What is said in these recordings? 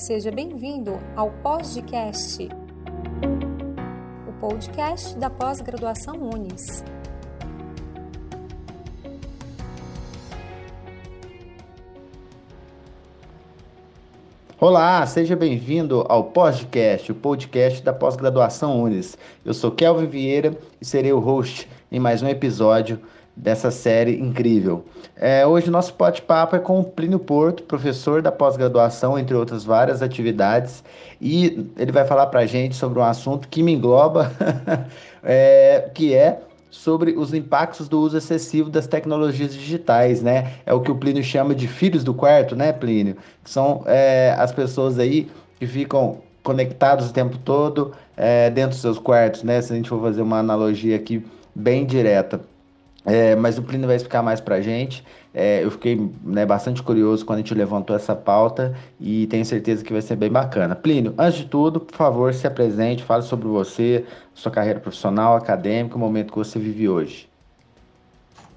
Seja bem-vindo ao Podcast, o podcast da pós-graduação Unis. Olá, seja bem-vindo ao Podcast, o podcast da pós-graduação Unis. Eu sou Kelvin Vieira e serei o host em mais um episódio dessa série incrível. É, hoje o nosso bate-papo é com o Plínio Porto, professor da pós-graduação, entre outras várias atividades, e ele vai falar para a gente sobre um assunto que me engloba, é, que é sobre os impactos do uso excessivo das tecnologias digitais, né? É o que o Plínio chama de filhos do quarto, né, Plínio? São é, as pessoas aí que ficam conectados o tempo todo é, dentro dos seus quartos, né? Se a gente for fazer uma analogia aqui bem direta. É, mas o Plínio vai explicar mais pra gente. É, eu fiquei né, bastante curioso quando a gente levantou essa pauta e tenho certeza que vai ser bem bacana. Plínio, antes de tudo, por favor, se apresente, fale sobre você, sua carreira profissional, acadêmica, o momento que você vive hoje.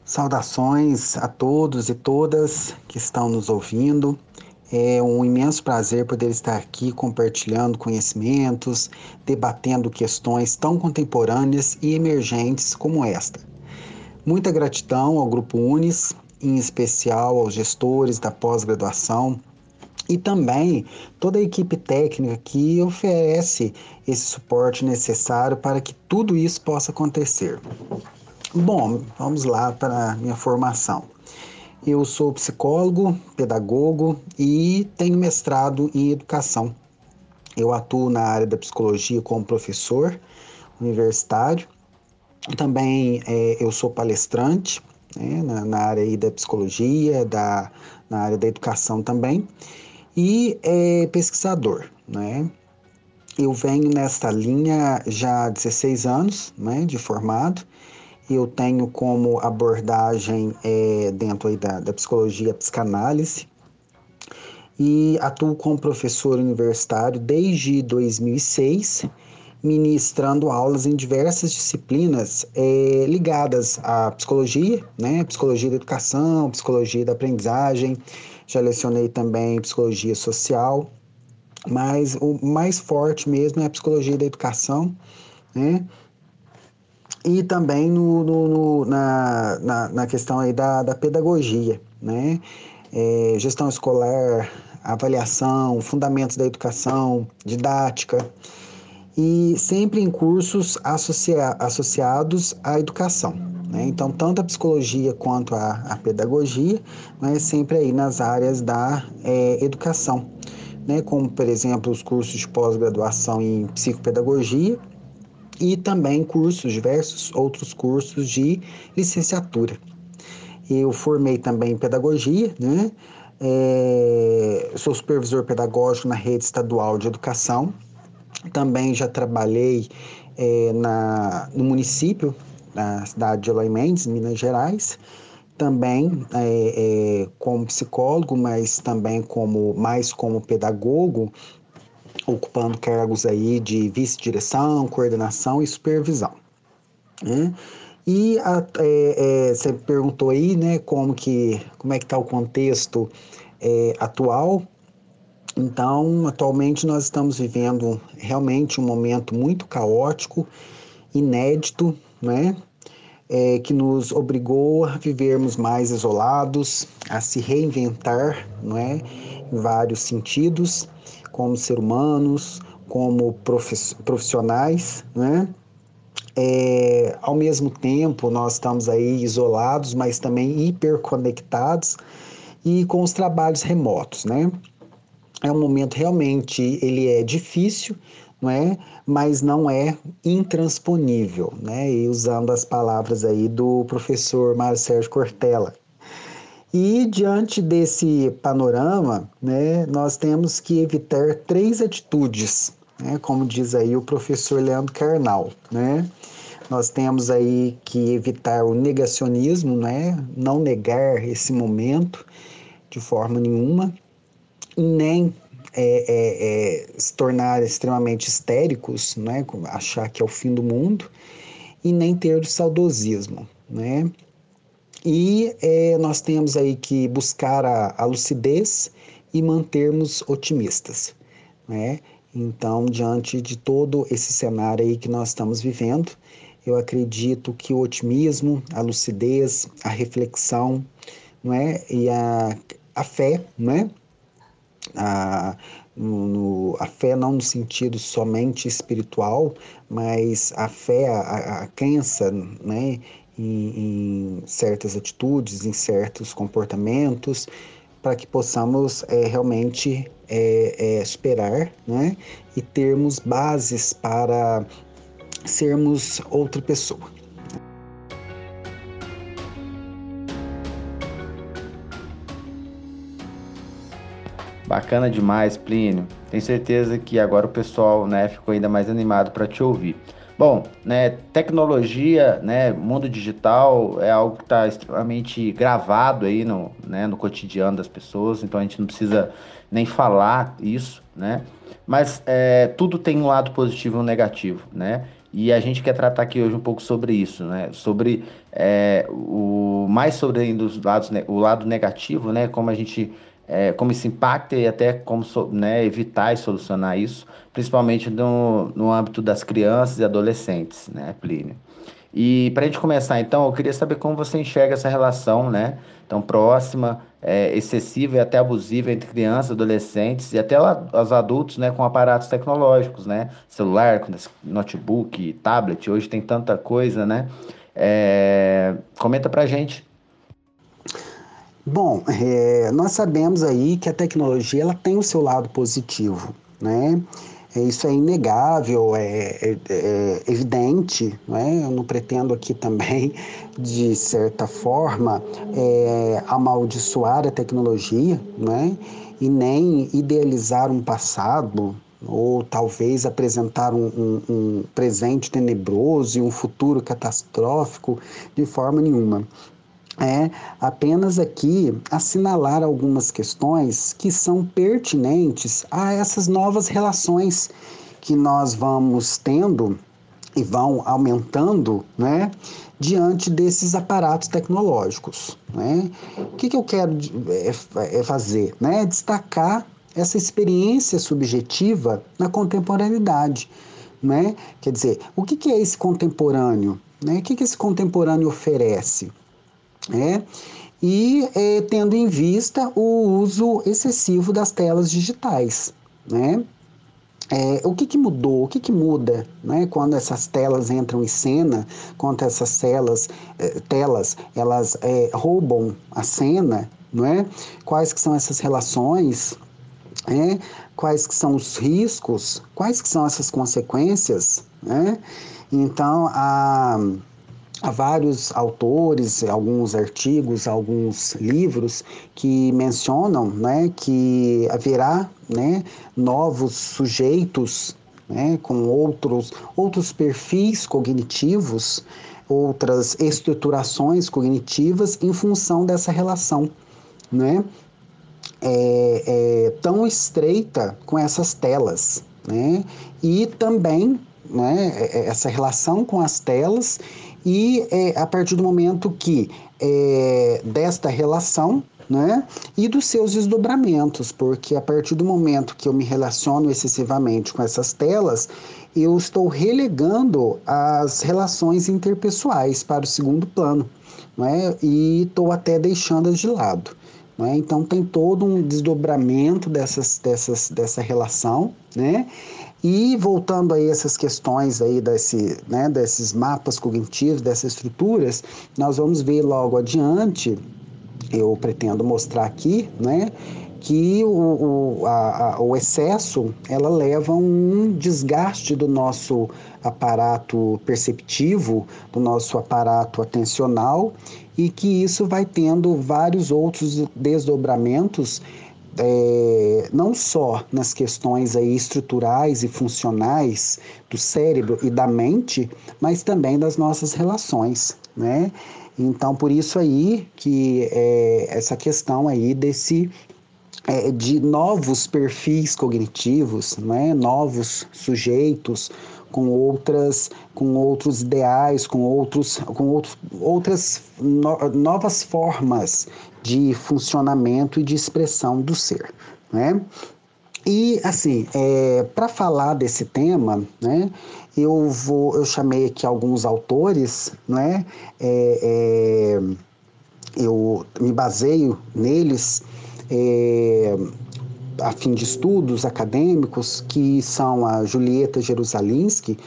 Saudações a todos e todas que estão nos ouvindo. É um imenso prazer poder estar aqui compartilhando conhecimentos, debatendo questões tão contemporâneas e emergentes como esta. Muita gratidão ao Grupo Unis, em especial aos gestores da pós-graduação e também toda a equipe técnica que oferece esse suporte necessário para que tudo isso possa acontecer. Bom, vamos lá para a minha formação. Eu sou psicólogo, pedagogo e tenho mestrado em educação. Eu atuo na área da psicologia como professor universitário também é, eu sou palestrante né, na, na, área da psicologia, da, na área da educação também, e é, pesquisador. Né? Eu venho nesta linha já há 16 anos né, de formado. Eu tenho como abordagem é, dentro da, da psicologia a psicanálise e atuo como professor universitário desde 2006 ministrando aulas em diversas disciplinas é, ligadas à psicologia, né? Psicologia da educação, psicologia da aprendizagem. Já lecionei também psicologia social, mas o mais forte mesmo é a psicologia da educação, né? E também no, no, no na, na, na, questão aí da, da pedagogia, né? É, gestão escolar, avaliação, fundamentos da educação, didática e sempre em cursos associa associados à educação. Né? Então, tanto a psicologia quanto a, a pedagogia, mas sempre aí nas áreas da é, educação, né? como, por exemplo, os cursos de pós-graduação em psicopedagogia e também cursos, diversos outros cursos de licenciatura. Eu formei também em pedagogia, né? É, sou supervisor pedagógico na rede estadual de educação também já trabalhei é, na, no município, na cidade de Eloy Mendes, Minas Gerais, também é, é, como psicólogo, mas também como mais como pedagogo, ocupando cargos aí de vice-direção, coordenação e supervisão. Né? E a, é, você perguntou aí, né, como que como é que está o contexto atual então, atualmente nós estamos vivendo realmente um momento muito caótico, inédito, né? É, que nos obrigou a vivermos mais isolados, a se reinventar, não é? Em vários sentidos, como ser humanos, como profissionais, né? É, ao mesmo tempo, nós estamos aí isolados, mas também hiperconectados e com os trabalhos remotos, né? É um momento realmente ele é difícil, não é? Mas não é intransponível, né? E usando as palavras aí do professor Mário Sérgio Cortella. E diante desse panorama, né, nós temos que evitar três atitudes, né, como diz aí o professor Leandro Carnal, né? Nós temos aí que evitar o negacionismo, né? Não negar esse momento de forma nenhuma nem é, é, é, se tornar extremamente histéricos, né, achar que é o fim do mundo, e nem ter o saudosismo. Né? E é, nós temos aí que buscar a, a lucidez e mantermos otimistas. né? Então, diante de todo esse cenário aí que nós estamos vivendo, eu acredito que o otimismo, a lucidez, a reflexão, não é? E a, a fé, não é? A, no, no, a fé não no sentido somente espiritual, mas a fé, a, a crença né, em, em, certas atitudes, em certos comportamentos, para que possamos é, realmente é, é, esperar né, e termos bases para sermos outra pessoa. Bacana demais, Plínio. Tenho certeza que agora o pessoal né, ficou ainda mais animado para te ouvir. Bom, né, tecnologia, né, mundo digital é algo que está extremamente gravado aí no, né, no cotidiano das pessoas, então a gente não precisa nem falar isso, né? Mas é, tudo tem um lado positivo e um negativo, né? E a gente quer tratar aqui hoje um pouco sobre isso, né? Sobre é, o mais sobre ainda os lados, o lado negativo, né? Como a gente é, como isso impacta e até como né, evitar e solucionar isso, principalmente no, no âmbito das crianças e adolescentes, né, Plínio? E para a gente começar, então, eu queria saber como você enxerga essa relação, né, tão próxima, é, excessiva e até abusiva entre crianças, adolescentes e até os adultos, né, com aparatos tecnológicos, né, celular, notebook, tablet, hoje tem tanta coisa, né? É, comenta para a gente. Bom, é, nós sabemos aí que a tecnologia ela tem o seu lado positivo, né? É, isso é inegável, é, é, é, evidente, né? eu não pretendo aqui também, de certa forma, é, amaldiçoar a tecnologia, né? e nem idealizar um passado, ou talvez apresentar um, um, um presente tenebroso e um futuro catastrófico de forma nenhuma é apenas aqui assinalar algumas questões que são pertinentes a essas novas relações que nós vamos tendo e vão aumentando, né, diante desses aparatos tecnológicos, né? O que, que eu quero é, é fazer, né? Destacar essa experiência subjetiva na contemporaneidade, né? Quer dizer, o que, que é esse contemporâneo? Né? O que, que esse contemporâneo oferece? Né? e é, tendo em vista o uso excessivo das telas digitais. Né? É, o que, que, mudou? O que, que muda né, quando essas telas entram em cena, quando essas telas, é, telas elas roubam a cena? Não é? Quais que são essas relações? É? Quais que são os riscos? Quais que são essas consequências? Né? Então, a Há vários autores, alguns artigos, alguns livros que mencionam né, que haverá né, novos sujeitos né, com outros, outros perfis cognitivos, outras estruturações cognitivas em função dessa relação. Né? É, é, tão estreita com essas telas, né? E também, né, é, é, essa relação com as telas e é, a partir do momento que é, desta relação né? E dos seus desdobramentos, porque a partir do momento que eu me relaciono excessivamente com essas telas, eu estou relegando as relações interpessoais para o segundo plano, não é? E estou até deixando-as de lado. Não é? Então tem todo um desdobramento dessas, dessas, dessa relação, né? E voltando aí essas questões aí desse, né, desses mapas cognitivos, dessas estruturas, nós vamos ver logo adiante, eu pretendo mostrar aqui, né, que o, o, a, a, o excesso ela leva a um desgaste do nosso aparato perceptivo, do nosso aparato atencional e que isso vai tendo vários outros desdobramentos é, não só nas questões aí estruturais e funcionais do cérebro e da mente, mas também das nossas relações, né? Então, por isso aí que é, essa questão aí desse é, de novos perfis cognitivos, né? novos sujeitos com outras com outros ideais, com outros com outros, outras no, novas formas de funcionamento e de expressão do ser, né? E assim, é, para falar desse tema, né, eu vou, eu chamei aqui alguns autores, né, é, é, eu me baseio neles é, a fim de estudos acadêmicos, que são a Julieta Jerusalinski,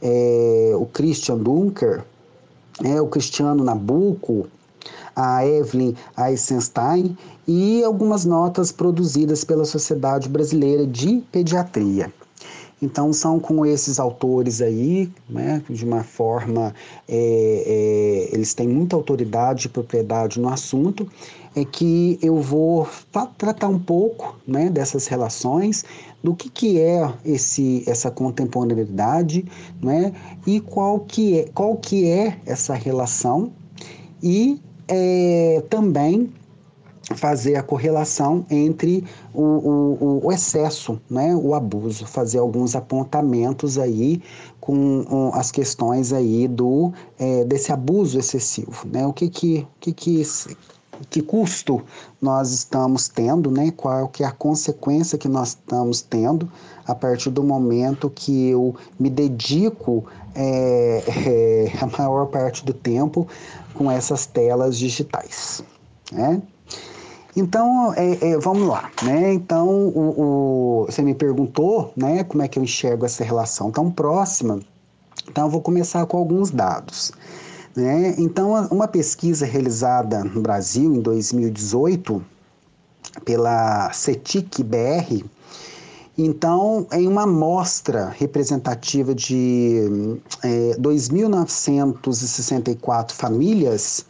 é, o Christian Dunker, é, o Cristiano Nabuco, a Evelyn Eisenstein e algumas notas produzidas pela Sociedade Brasileira de Pediatria. Então, são com esses autores aí, né, de uma forma, é, é, eles têm muita autoridade e propriedade no assunto, é que eu vou tratar um pouco né, dessas relações, do que, que é esse, essa contemporaneidade, né, e qual que, é, qual que é essa relação, e é, também fazer a correlação entre o, o, o, excesso, né, o abuso, fazer alguns apontamentos aí com as questões aí do é, desse abuso excessivo, né, o que que, que, que que custo nós estamos tendo, né? Qual que é a consequência que nós estamos tendo a partir do momento que eu me dedico é, é, a maior parte do tempo com essas telas digitais, né? Então, é, é, vamos lá, né? Então, o, o, você me perguntou, né, como é que eu enxergo essa relação tão próxima. Então, eu vou começar com alguns dados. Né? Então, uma pesquisa realizada no Brasil em 2018 pela CETIC BR, então, em uma amostra representativa de é, 2.964 famílias,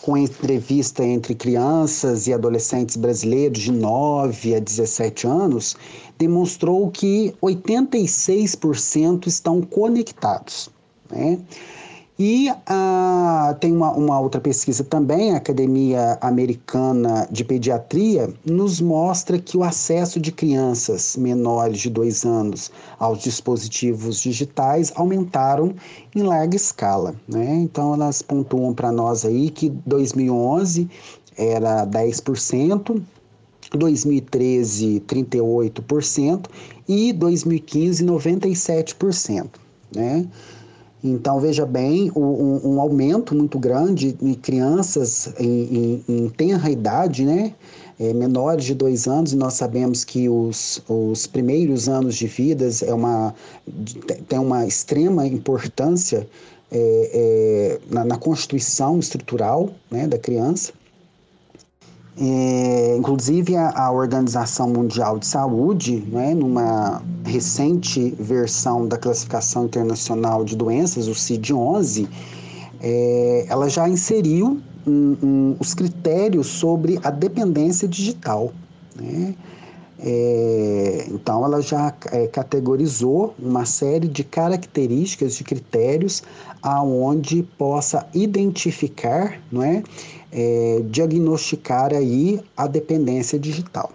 com entrevista entre crianças e adolescentes brasileiros de 9 a 17 anos, demonstrou que 86% estão conectados. Né? E ah, tem uma, uma, outra pesquisa também, a Academia Americana de Pediatria, nos mostra que o acesso de crianças menores de dois anos aos dispositivos digitais aumentaram em larga escala. Né? Então, elas pontuam para nós aí que 2011 era 10%, 2013 38% e 2015 97%, né? Então, veja bem, um, um aumento muito grande de crianças em, em, em tenra idade, né? É, menores de dois anos, e nós sabemos que os, os primeiros anos de vida é uma, tem uma extrema importância é, é, na, na, constituição estrutural né, da criança. É, inclusive, a, a, Organização Mundial de Saúde, né, numa recente versão da Classificação Internacional de Doenças, o CID-11, é, ela já inseriu um, um, os critérios sobre a dependência digital. Né? É, então, ela já é, categorizou uma série de características, de critérios, aonde possa identificar, não é, é, diagnosticar aí a dependência digital.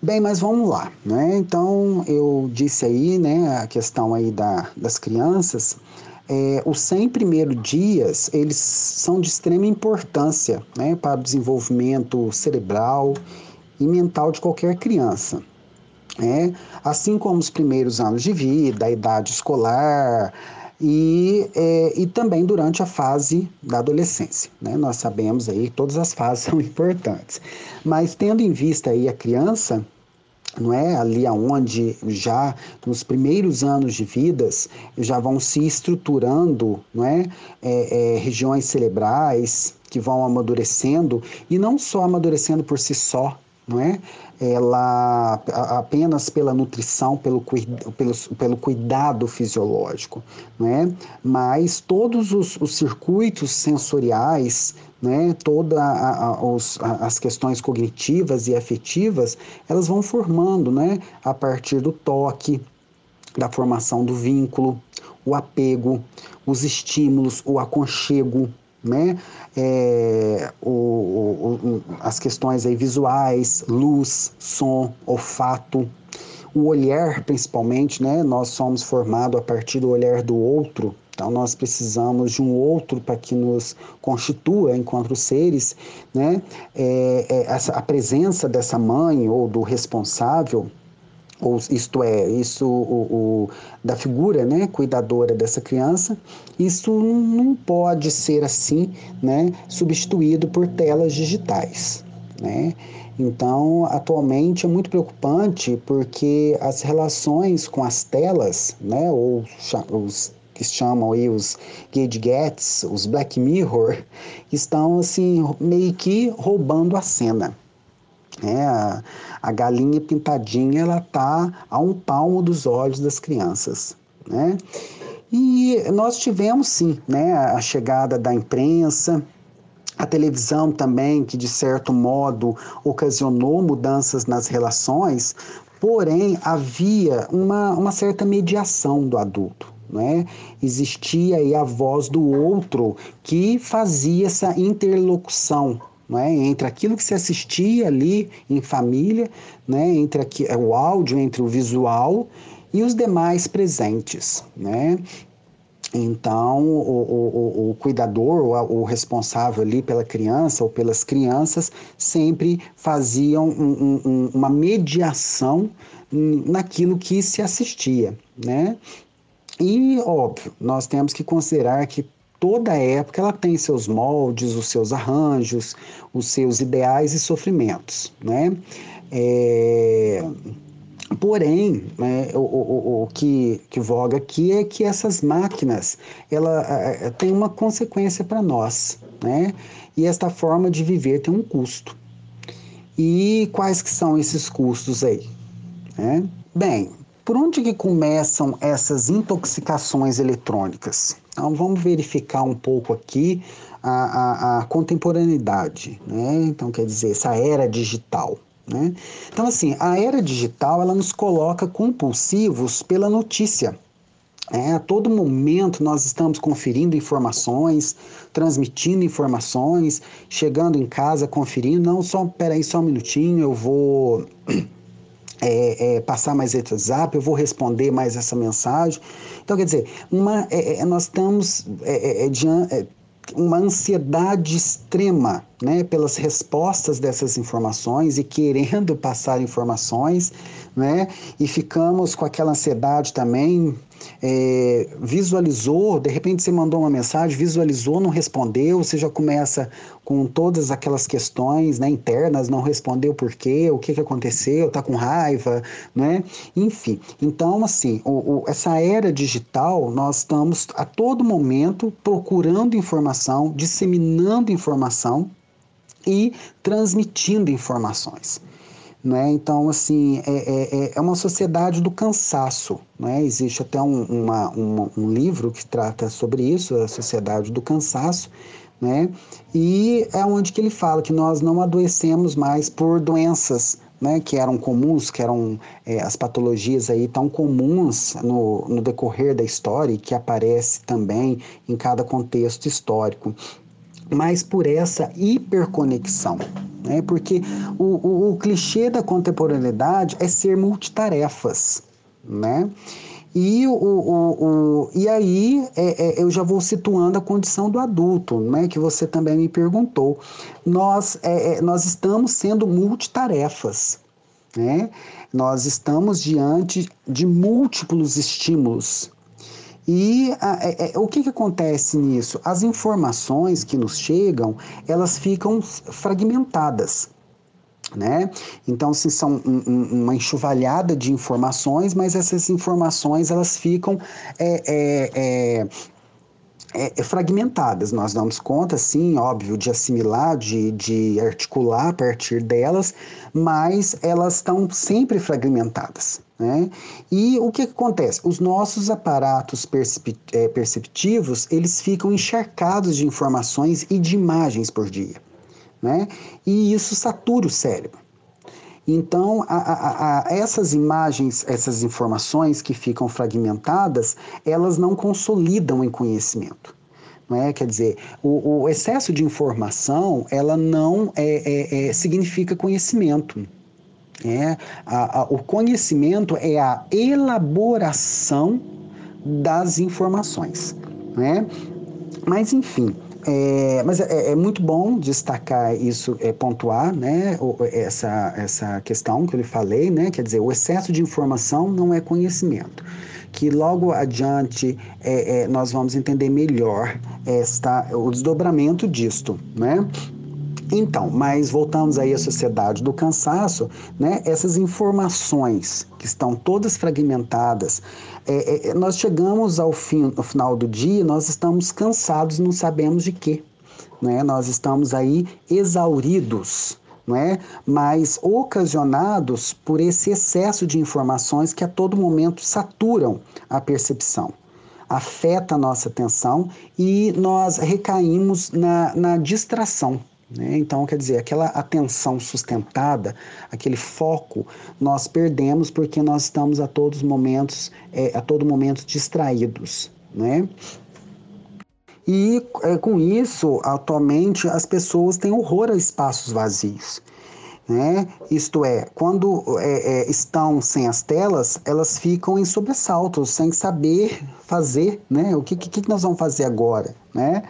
Bem, mas vamos lá, né? Então, eu disse aí, né, a questão aí da, das crianças, é, os 100 primeiros dias, eles são de extrema importância, né, para o desenvolvimento cerebral e mental de qualquer criança. É, assim como os primeiros anos de vida, a idade escolar, e, é, e também durante a fase da adolescência. Né? Nós sabemos aí que todas as fases são importantes. Mas tendo em vista aí a criança, não é ali aonde já nos primeiros anos de vidas já vão se estruturando não é, é, é regiões cerebrais que vão amadurecendo e não só amadurecendo por si só não é ela apenas pela nutrição, pelo, pelo, pelo cuidado fisiológico, né? mas todos os, os circuitos sensoriais, né? todas as questões cognitivas e afetivas, elas vão formando né? a partir do toque, da formação do vínculo, o apego, os estímulos, o aconchego, né? É, o, o, as questões aí visuais, luz, som, olfato, o olhar principalmente, né? Nós somos formados a partir do olhar do outro, Então nós precisamos de um outro para que nos constitua enquanto seres, né? É, é, essa, a presença dessa mãe ou do responsável ou isto é, isso o, o, da figura, né, cuidadora dessa criança, isso não pode ser assim, né, substituído por telas digitais, né? Então, atualmente é muito preocupante porque as relações com as telas, né, ou os que chamam aí os gadgets, os Black Mirror, estão assim meio que roubando a cena. É, a, a galinha pintadinha ela tá a um palmo dos olhos das crianças, né? E nós tivemos sim, né, a chegada da imprensa, a televisão também, que de certo modo ocasionou mudanças nas relações, porém havia uma, uma certa mediação do adulto. Né? Existia aí a voz do outro que fazia essa interlocução né, entre aquilo que se assistia ali em família, né, entre aqui, o áudio, entre o visual e os demais presentes. Né? Então, o, o, o cuidador, o, o, responsável ali pela criança ou pelas crianças, sempre faziam um, um, uma mediação naquilo que se assistia, né? E, óbvio, nós temos que considerar que toda época ela tem seus moldes, os seus arranjos, os seus ideais e sofrimentos, né? É... Porém, né, o, o, o que, que voga aqui é que essas máquinas ela, é, têm uma consequência para nós, né? E esta forma de viver tem um custo. E quais que são esses custos aí? Né? Bem, por onde que começam essas intoxicações eletrônicas? Então vamos verificar um pouco aqui a, a, a contemporaneidade, né? Então quer dizer essa era digital. Né? Então, assim, a era digital ela nos coloca compulsivos pela notícia. É, a todo momento nós estamos conferindo informações, transmitindo informações, chegando em casa conferindo. Não, só peraí só um minutinho, eu vou é, é, passar mais esse WhatsApp, eu vou responder mais essa mensagem. Então, quer dizer, uma, é, é, nós estamos é, uma ansiedade extrema né, pelas respostas dessas informações e querendo passar informações, né, e ficamos com aquela ansiedade também. É, visualizou, de repente você mandou uma mensagem, visualizou, não respondeu, você já começa com todas aquelas questões né, internas, não respondeu por quê, o que, que aconteceu, está com raiva, né? Enfim, então assim, o, o, essa era digital, nós estamos a todo momento procurando informação, disseminando informação, e transmitindo informações. Né? Então, assim, é, é, é, é uma sociedade do cansaço. Né? Existe até um, uma, uma, um livro que trata sobre isso, a sociedade do cansaço, né? e é onde que ele fala que nós não adoecemos mais por doenças né, que eram comuns, que eram é, as patologias aí tão comuns no, no decorrer da história e que aparece também em cada contexto histórico mas por essa hiperconexão. Né? Porque o, o, o clichê da contemporaneidade é ser multitarefas. Né? E, o, o, o, e aí é, é, eu já vou situando a condição do adulto, né, que você também me perguntou. Nós, é, é nós estamos sendo multitarefas. Né? Nós estamos diante de múltiplos estímulos e a, é, é, o que, que acontece nisso? As informações que nos chegam, elas ficam fragmentadas. Né? Então, assim, são um, um, uma enxovalhada de informações, mas essas informações elas ficam é, é, é, é, é fragmentadas. Nós damos conta, sim, óbvio, de assimilar, de, de articular a partir delas, mas elas estão sempre fragmentadas. Né? E o que, que, acontece? Os nossos aparatos é, perceptivos eles ficam encharcados de informações e de imagens por dia. Né? E isso satura o cérebro. Então, a, a, a, essas imagens, essas informações que ficam fragmentadas, elas não consolidam em conhecimento. Não é? Quer dizer, o, o excesso de informação, ela não é, é, é significa conhecimento. É, o conhecimento é a elaboração das informações. né? Mas enfim, é, mas é, é, muito bom destacar isso, é, pontuar né, essa, essa questão que eu lhe falei, né, quer dizer, o excesso de informação não é conhecimento. Que logo adiante é, é nós vamos entender melhor esta, o desdobramento disto. Né? Então, mas voltamos aí à sociedade do cansaço, né? Essas informações que estão todas fragmentadas, é, é, nós chegamos ao fim, ao final do dia, nós estamos cansados, não sabemos de quê, né? Nós estamos aí exauridos, não é? Mas ocasionados por esse excesso de informações que a todo momento saturam a percepção afeta a nossa atenção e nós recaímos na, na distração. Né? Então, quer dizer, aquela atenção sustentada, aquele foco, nós perdemos porque nós estamos a todos momentos, é, a todo momento distraídos. Né? E é, com isso, atualmente, as pessoas têm horror a espaços vazios. Né? Isto é, quando é, é, estão sem as telas, elas ficam em sobressaltos, sem saber fazer, né? O que, que, que nós vamos fazer agora, né?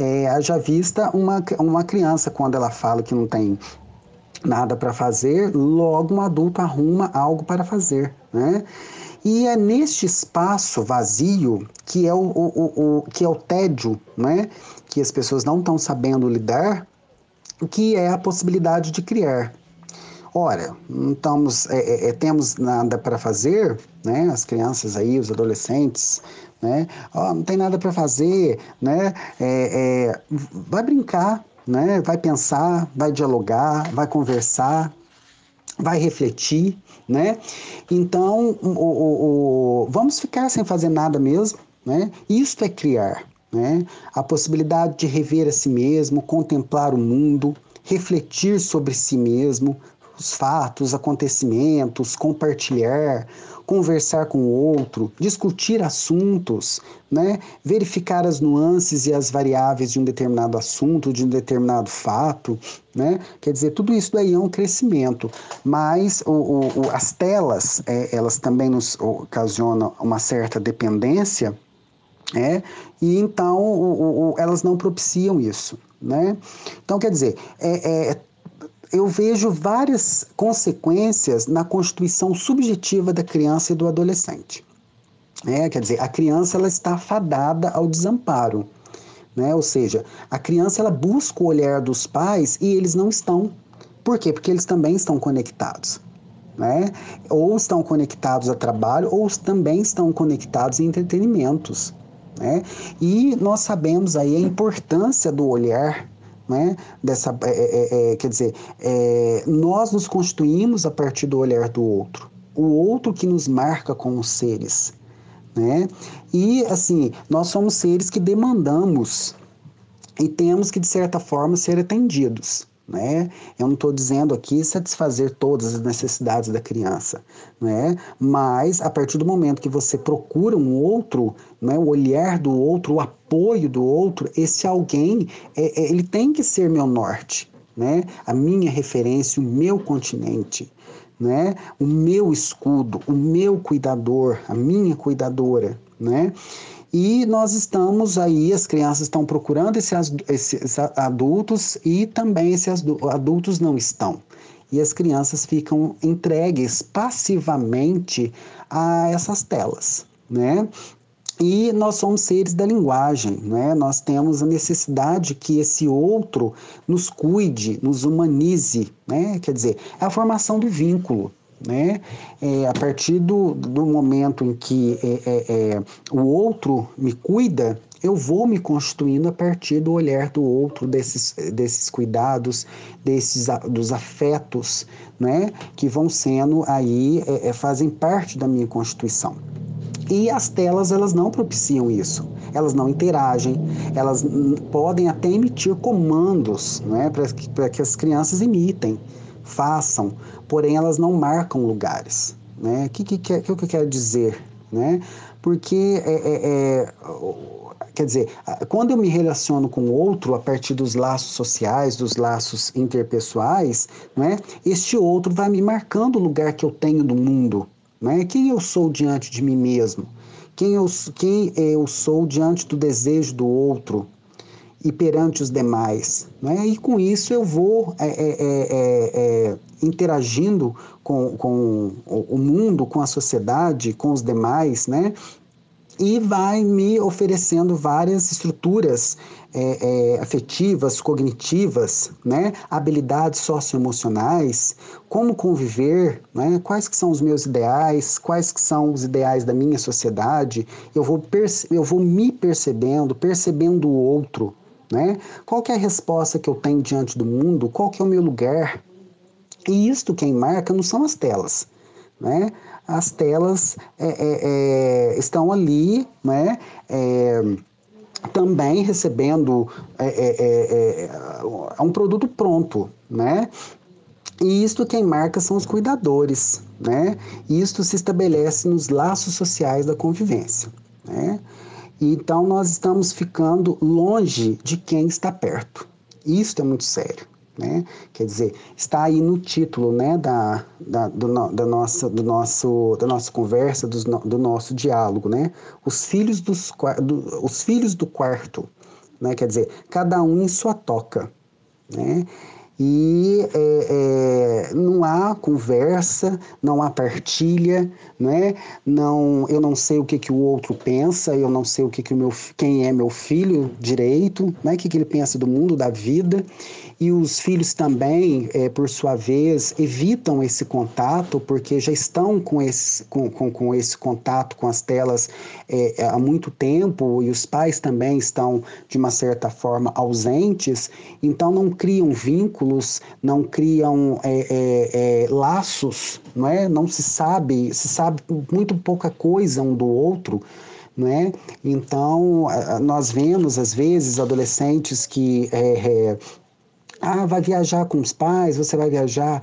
É, haja vista uma, uma criança, quando ela fala que não tem nada para fazer, logo um adulto arruma algo para fazer, né? E é neste espaço vazio que é o, o, o, que é o tédio, né? Que as pessoas não estão sabendo lidar, que é a possibilidade de criar. Ora, não estamos, é, é, é temos nada para fazer, né? As crianças aí, os adolescentes, né? Oh, não tem nada para fazer, né? É, é, vai brincar, né? Vai pensar, vai dialogar, vai conversar, vai refletir, né? Então, o, o, o, vamos ficar sem fazer nada mesmo, né? Isto é criar, né? A possibilidade de rever a si mesmo, contemplar o mundo, refletir sobre si mesmo, os fatos, acontecimentos, compartilhar, conversar com o outro, discutir assuntos, né? verificar as nuances e as variáveis de um determinado assunto, de um determinado fato. Né? Quer dizer, tudo isso daí é um crescimento, mas o, o, as telas, é, elas também nos ocasionam uma certa dependência, é, e então o, elas não propiciam isso. Né? Então, quer dizer, é, é eu vejo várias consequências na constituição subjetiva da criança e do adolescente. É, quer dizer, a criança ela está fadada ao desamparo. Né? Ou seja, a criança ela busca o olhar dos pais e eles não estão. Por quê? Porque eles também estão conectados. Né? Ou estão conectados a trabalho, ou também estão conectados em entretenimentos. Né? E nós sabemos aí a importância do olhar né? Dessa, é, é, é, quer dizer, é, nós nos constituímos a partir do olhar do outro, o outro que nos marca como seres, né? E assim, nós somos seres que demandamos e temos que de certa forma ser atendidos né? Eu não estou dizendo aqui satisfazer todas as necessidades da criança, né? Mas a partir do momento que você procura um outro, né? O olhar do outro, o apoio do outro, esse alguém, é, é, ele tem que ser meu norte, né? A minha referência, o meu continente, né? O meu escudo, o meu cuidador, a minha cuidadora, né? E nós estamos aí, as crianças estão procurando esses, esses adultos e também esses adultos não estão. E as crianças ficam entregues passivamente a essas telas, né? E nós somos seres da linguagem, né? Nós temos a necessidade que esse outro nos cuide, nos humanize, né? Quer dizer, é a formação do vínculo, né? É, a partir do, do momento em que é, é, é, o outro me cuida, eu vou me constituindo a partir do olhar do outro, desses, desses cuidados, desses dos afetos, né? Que vão sendo aí, é, é, fazem parte da minha constituição. E as telas, elas não propiciam isso. Elas não interagem, elas podem até emitir comandos né, para que, que as crianças imitem façam, porém elas não marcam lugares. Né? O que, que, que, que eu quero dizer? Né? Porque, é, é, é, quer dizer, quando eu me relaciono com outro a partir dos laços sociais, dos laços interpessoais, né? este outro vai me marcando o lugar que eu tenho no mundo. Né? Quem eu sou diante de mim mesmo? quem eu, quem eu sou diante do desejo do outro e perante os demais. Né? E com isso eu vou é, é, é, é interagindo com, com o mundo, com a sociedade, com os demais, né? e vai me oferecendo várias estruturas é, é, afetivas, cognitivas, né? habilidades socioemocionais, como conviver, né? quais que são os meus ideais, quais que são os ideais da minha sociedade, eu vou, eu vou me percebendo, percebendo o outro, né? qual é a resposta que eu tenho diante do mundo, qual que é o meu lugar, e isto quem marca não são as telas, né? as telas é, é, é, estão ali, né? É, também recebendo é, é, um produto pronto, né? E isto quem marca são os cuidadores, né? Isto se estabelece nos laços sociais da convivência, né? Então nós estamos ficando longe de quem está perto. Isso é muito sério. Né? Quer dizer, está aí no título né, da, da, do, da, nossa, do nosso, da nossa conversa, do, do nosso diálogo, né? Os filhos, dos, do, os filhos do quarto, né? Quer dizer, cada um em sua toca, né? E é, é, não há conversa, não há partilha, né? não, eu não sei o que, que o outro pensa, eu não sei o que, que o meu, quem é meu filho direito, né? o que, que ele pensa do mundo, da vida. E os filhos também, é, por sua vez, evitam esse contato porque já estão com esse, com, com, com esse contato com as telas é, há muito tempo e os pais também estão, de uma certa forma, ausentes, então não criam vínculos, não criam é, é, é laços, não, é? não se sabe, se sabe muito pouca coisa um do outro. Né? Então, nós vemos, às vezes, adolescentes que é, é, ah, vai viajar com os pais, você vai viajar,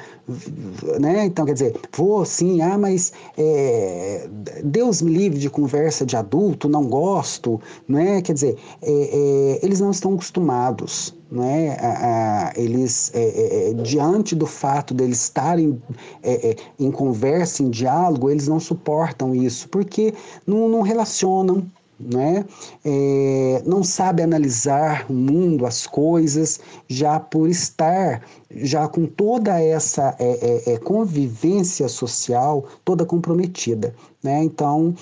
né? Então, quer dizer, vou sim, ah, mas é, Deus me livre de conversa de adulto, não gosto, né? Quer dizer, é, é, eles não estão acostumados, né? A, a, eles, é, é, é, diante do fato de eles estarem em conversa, em diálogo, eles não suportam isso, porque não, não relacionam, né? É, não sabe analisar o mundo, as coisas, já por estar já com toda essa é, é, é convivência social toda comprometida. Né? Então,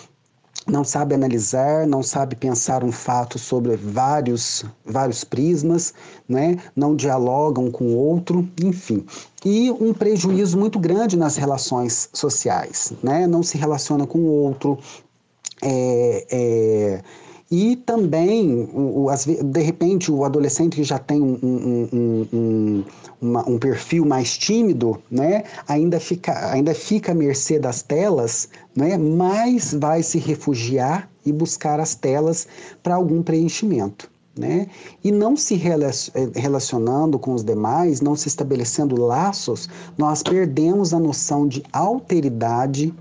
não sabe analisar, não sabe pensar um fato sobre vários, vários prismas, né? não dialogam com o outro, enfim. E um prejuízo muito grande nas relações sociais, né? não se relaciona com o outro, é, é, e também, o, o, de repente, o adolescente que já tem um, um, um, uma, um, perfil mais tímido, né, ainda, fica, ainda fica à mercê das telas, né, mas vai se refugiar e buscar as telas para algum preenchimento. Né? E não se relacionando com os demais, não se estabelecendo laços, nós perdemos a noção de alteridade,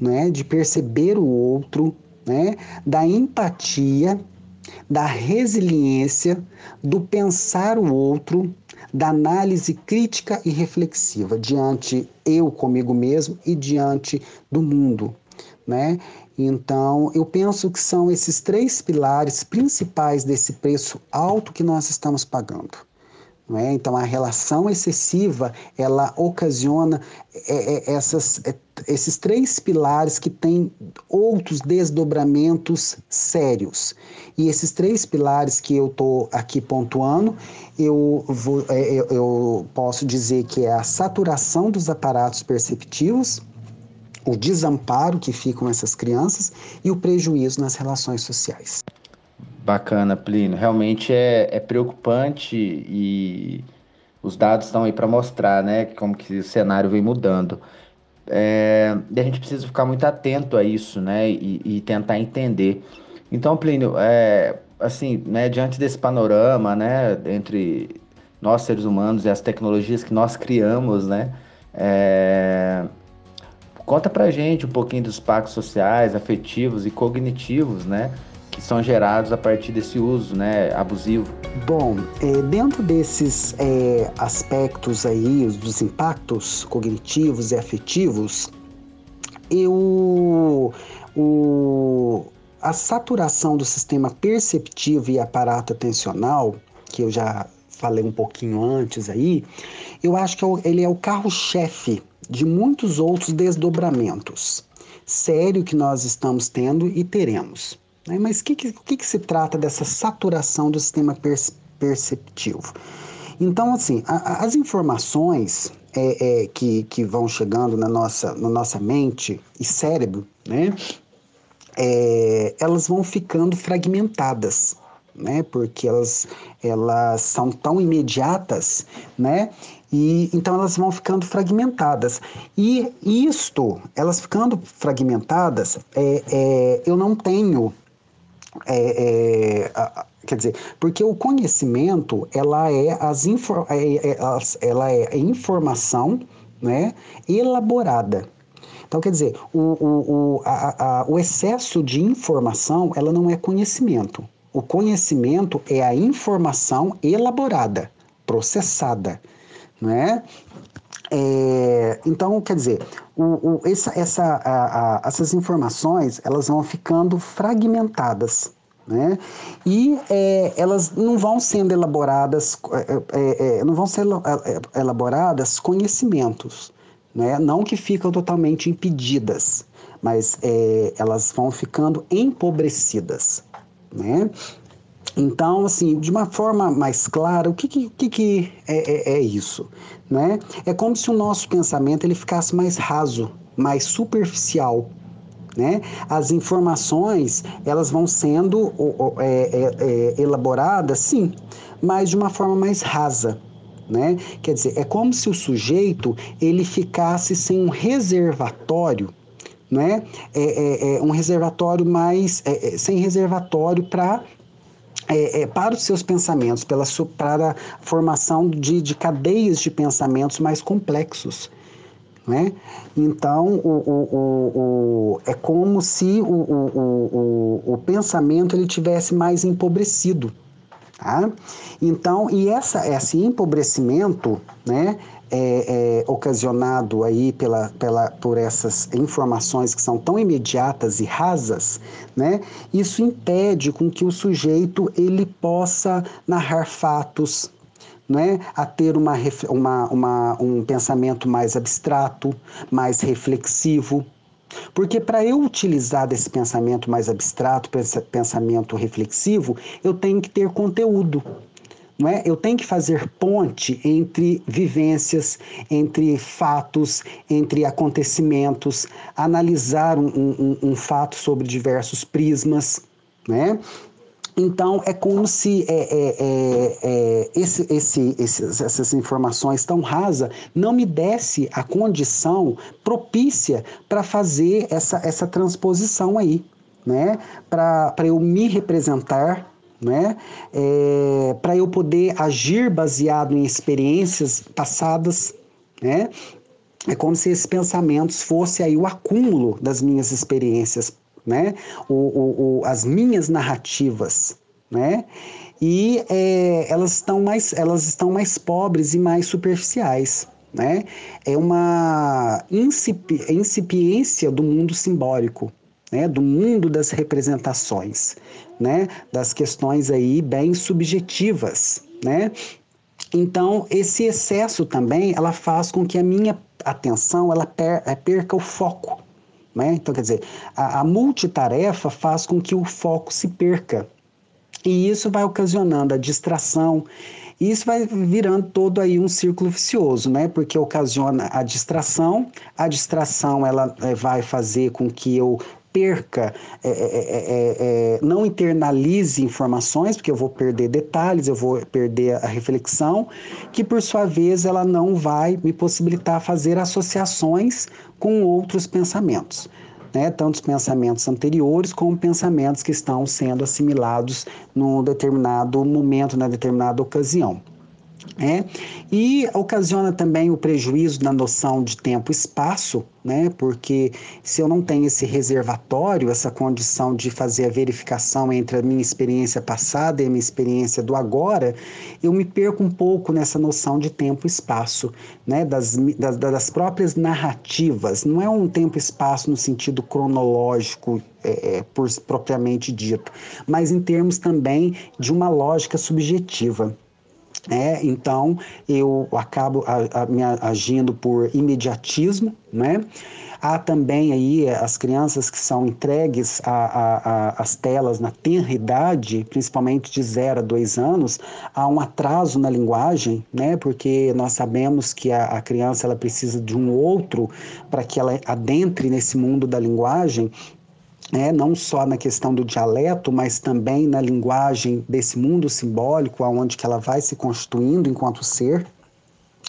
né? de perceber o outro, né? da empatia, da resiliência, do pensar o outro, da análise crítica e reflexiva diante eu comigo mesmo e diante do mundo, né? Então, eu penso que são esses três pilares principais desse preço alto que nós estamos pagando. É? Então, a relação excessiva, ela ocasiona é, é, essas, é, esses três pilares que têm outros desdobramentos sérios. E esses três pilares que eu estou aqui pontuando, eu, vou, é, eu, eu posso dizer que é a saturação dos aparatos perceptivos, o desamparo que ficam essas crianças e o prejuízo nas relações sociais. Bacana, Plínio. Realmente é, é preocupante e os dados estão aí para mostrar, né, como que o cenário vem mudando. É, e a gente precisa ficar muito atento a isso, né, e, e tentar entender. Então, Plínio, é, assim, né, diante desse panorama, né, entre nós seres humanos e as tecnologias que nós criamos, né, é, conta pra gente um pouquinho dos pactos sociais, afetivos e cognitivos, né, que são gerados a partir desse uso né, abusivo? Bom, é, dentro desses é, aspectos aí, dos impactos cognitivos e afetivos, eu, o, a saturação do sistema perceptivo e aparato atencional, que eu já falei um pouquinho antes aí, eu acho que é ele é o carro-chefe de muitos outros desdobramentos. Sério que nós estamos tendo e teremos. Né? Mas o que, que, que, se trata dessa saturação do sistema perceptivo? Então, assim, a, as informações é, é, que, que vão chegando na nossa, na nossa mente e cérebro, né? É, elas vão ficando fragmentadas, né? Porque elas, elas são tão imediatas, né? E então elas vão ficando fragmentadas. E isto, elas ficando fragmentadas, é, é, eu não tenho é, é, quer dizer, porque o conhecimento ela é as infor, é, é, ela é informação, né, elaborada. Então, quer dizer, o, o, o, a, a, o excesso de informação, ela não é conhecimento. O conhecimento é a informação elaborada, processada, né? É, então, quer dizer, o, o, essa, essa, a, a, essas informações elas vão ficando fragmentadas. Né? E é, elas não vão sendo elaboradas, é, é, é não vão ser é, elaboradas conhecimentos, né? não que ficam totalmente impedidas, mas elas vão ficando empobrecidas. Né? Então, assim, de uma forma mais clara, o que, que, que é, é, é, isso? Né? É como se o nosso pensamento ele ficasse mais raso, mais superficial. Né? As informações elas vão sendo é, é, é, elaboradas, sim, mas de uma forma mais rasa. Né? Quer dizer, é como se o sujeito ele ficasse sem um reservatório né? É, é, é um reservatório mais sem reservatório para é, é, para os seus pensamentos, pela, para a formação de, de cadeias de pensamentos mais complexos. Né? Então, o, o, o, é como se o, o, o, o pensamento ele tivesse mais empobrecido. Tá? Então, e essa, esse empobrecimento, né, é, é, ocasionado aí pela, pela, por essas informações que são tão imediatas e rasas, né, isso impede com que o sujeito ele possa narrar fatos, né, a ter uma, uma, uma, um pensamento mais abstrato, mais reflexivo. Porque para eu utilizar desse pensamento mais abstrato, pensamento reflexivo, eu tenho que ter conteúdo não é? Eu tenho que fazer ponte entre vivências, entre fatos, entre acontecimentos, analisar um, um, um fato sobre diversos prismas, né? Então, é como se é, é, é, é esse, esse, esses, essas informações tão rasas não me desse a condição propícia para fazer essa, essa transposição aí, né? Para eu me representar né? É, para eu poder agir baseado em experiências passadas, né? É como se esses pensamentos fossem aí o acúmulo das minhas experiências, né? O, o, o as minhas narrativas, né? E é, elas, estão mais, elas estão mais pobres e mais superficiais, né? É uma incipi incipiência do mundo simbólico, né? Do mundo das representações né, das questões aí bem subjetivas, né? Então, esse excesso também, ela faz com que a minha atenção, ela eh, perca o foco, né? Então, quer dizer, a, a multitarefa faz com que o foco se perca. E isso vai ocasionando a distração, e isso vai virando todo aí um círculo vicioso, né? Porque ocasiona a distração, a distração ela eh, vai fazer com que eu perca, é é, é, é, é, não internalize informações, porque eu vou perder detalhes, eu vou perder a reflexão, que por sua vez ela não vai me possibilitar fazer associações com outros pensamentos. Né, tanto os pensamentos anteriores como pensamentos que estão sendo assimilados num determinado momento, na determinada ocasião. É, e ocasiona também o prejuízo na noção de tempo e espaço, né? Porque se eu não tenho esse reservatório, essa condição de fazer a verificação entre a minha experiência passada e a minha experiência do agora, eu me perco um pouco nessa noção de tempo e espaço, né? Das, das, das próprias narrativas. Não é um tempo e espaço no sentido cronológico é, é, por propriamente dito, mas em termos também de uma lógica subjetiva. É, então eu acabo a, a, me agindo por imediatismo, né? Há também aí as crianças que são entregues às telas na tenra idade, principalmente de 0 a 2 anos, há um atraso na linguagem, né? Porque nós sabemos que a, a criança ela precisa de um outro para que ela adentre nesse mundo da linguagem é, não só na questão do dialeto, mas também na linguagem desse mundo simbólico, aonde que ela vai se constituindo enquanto ser.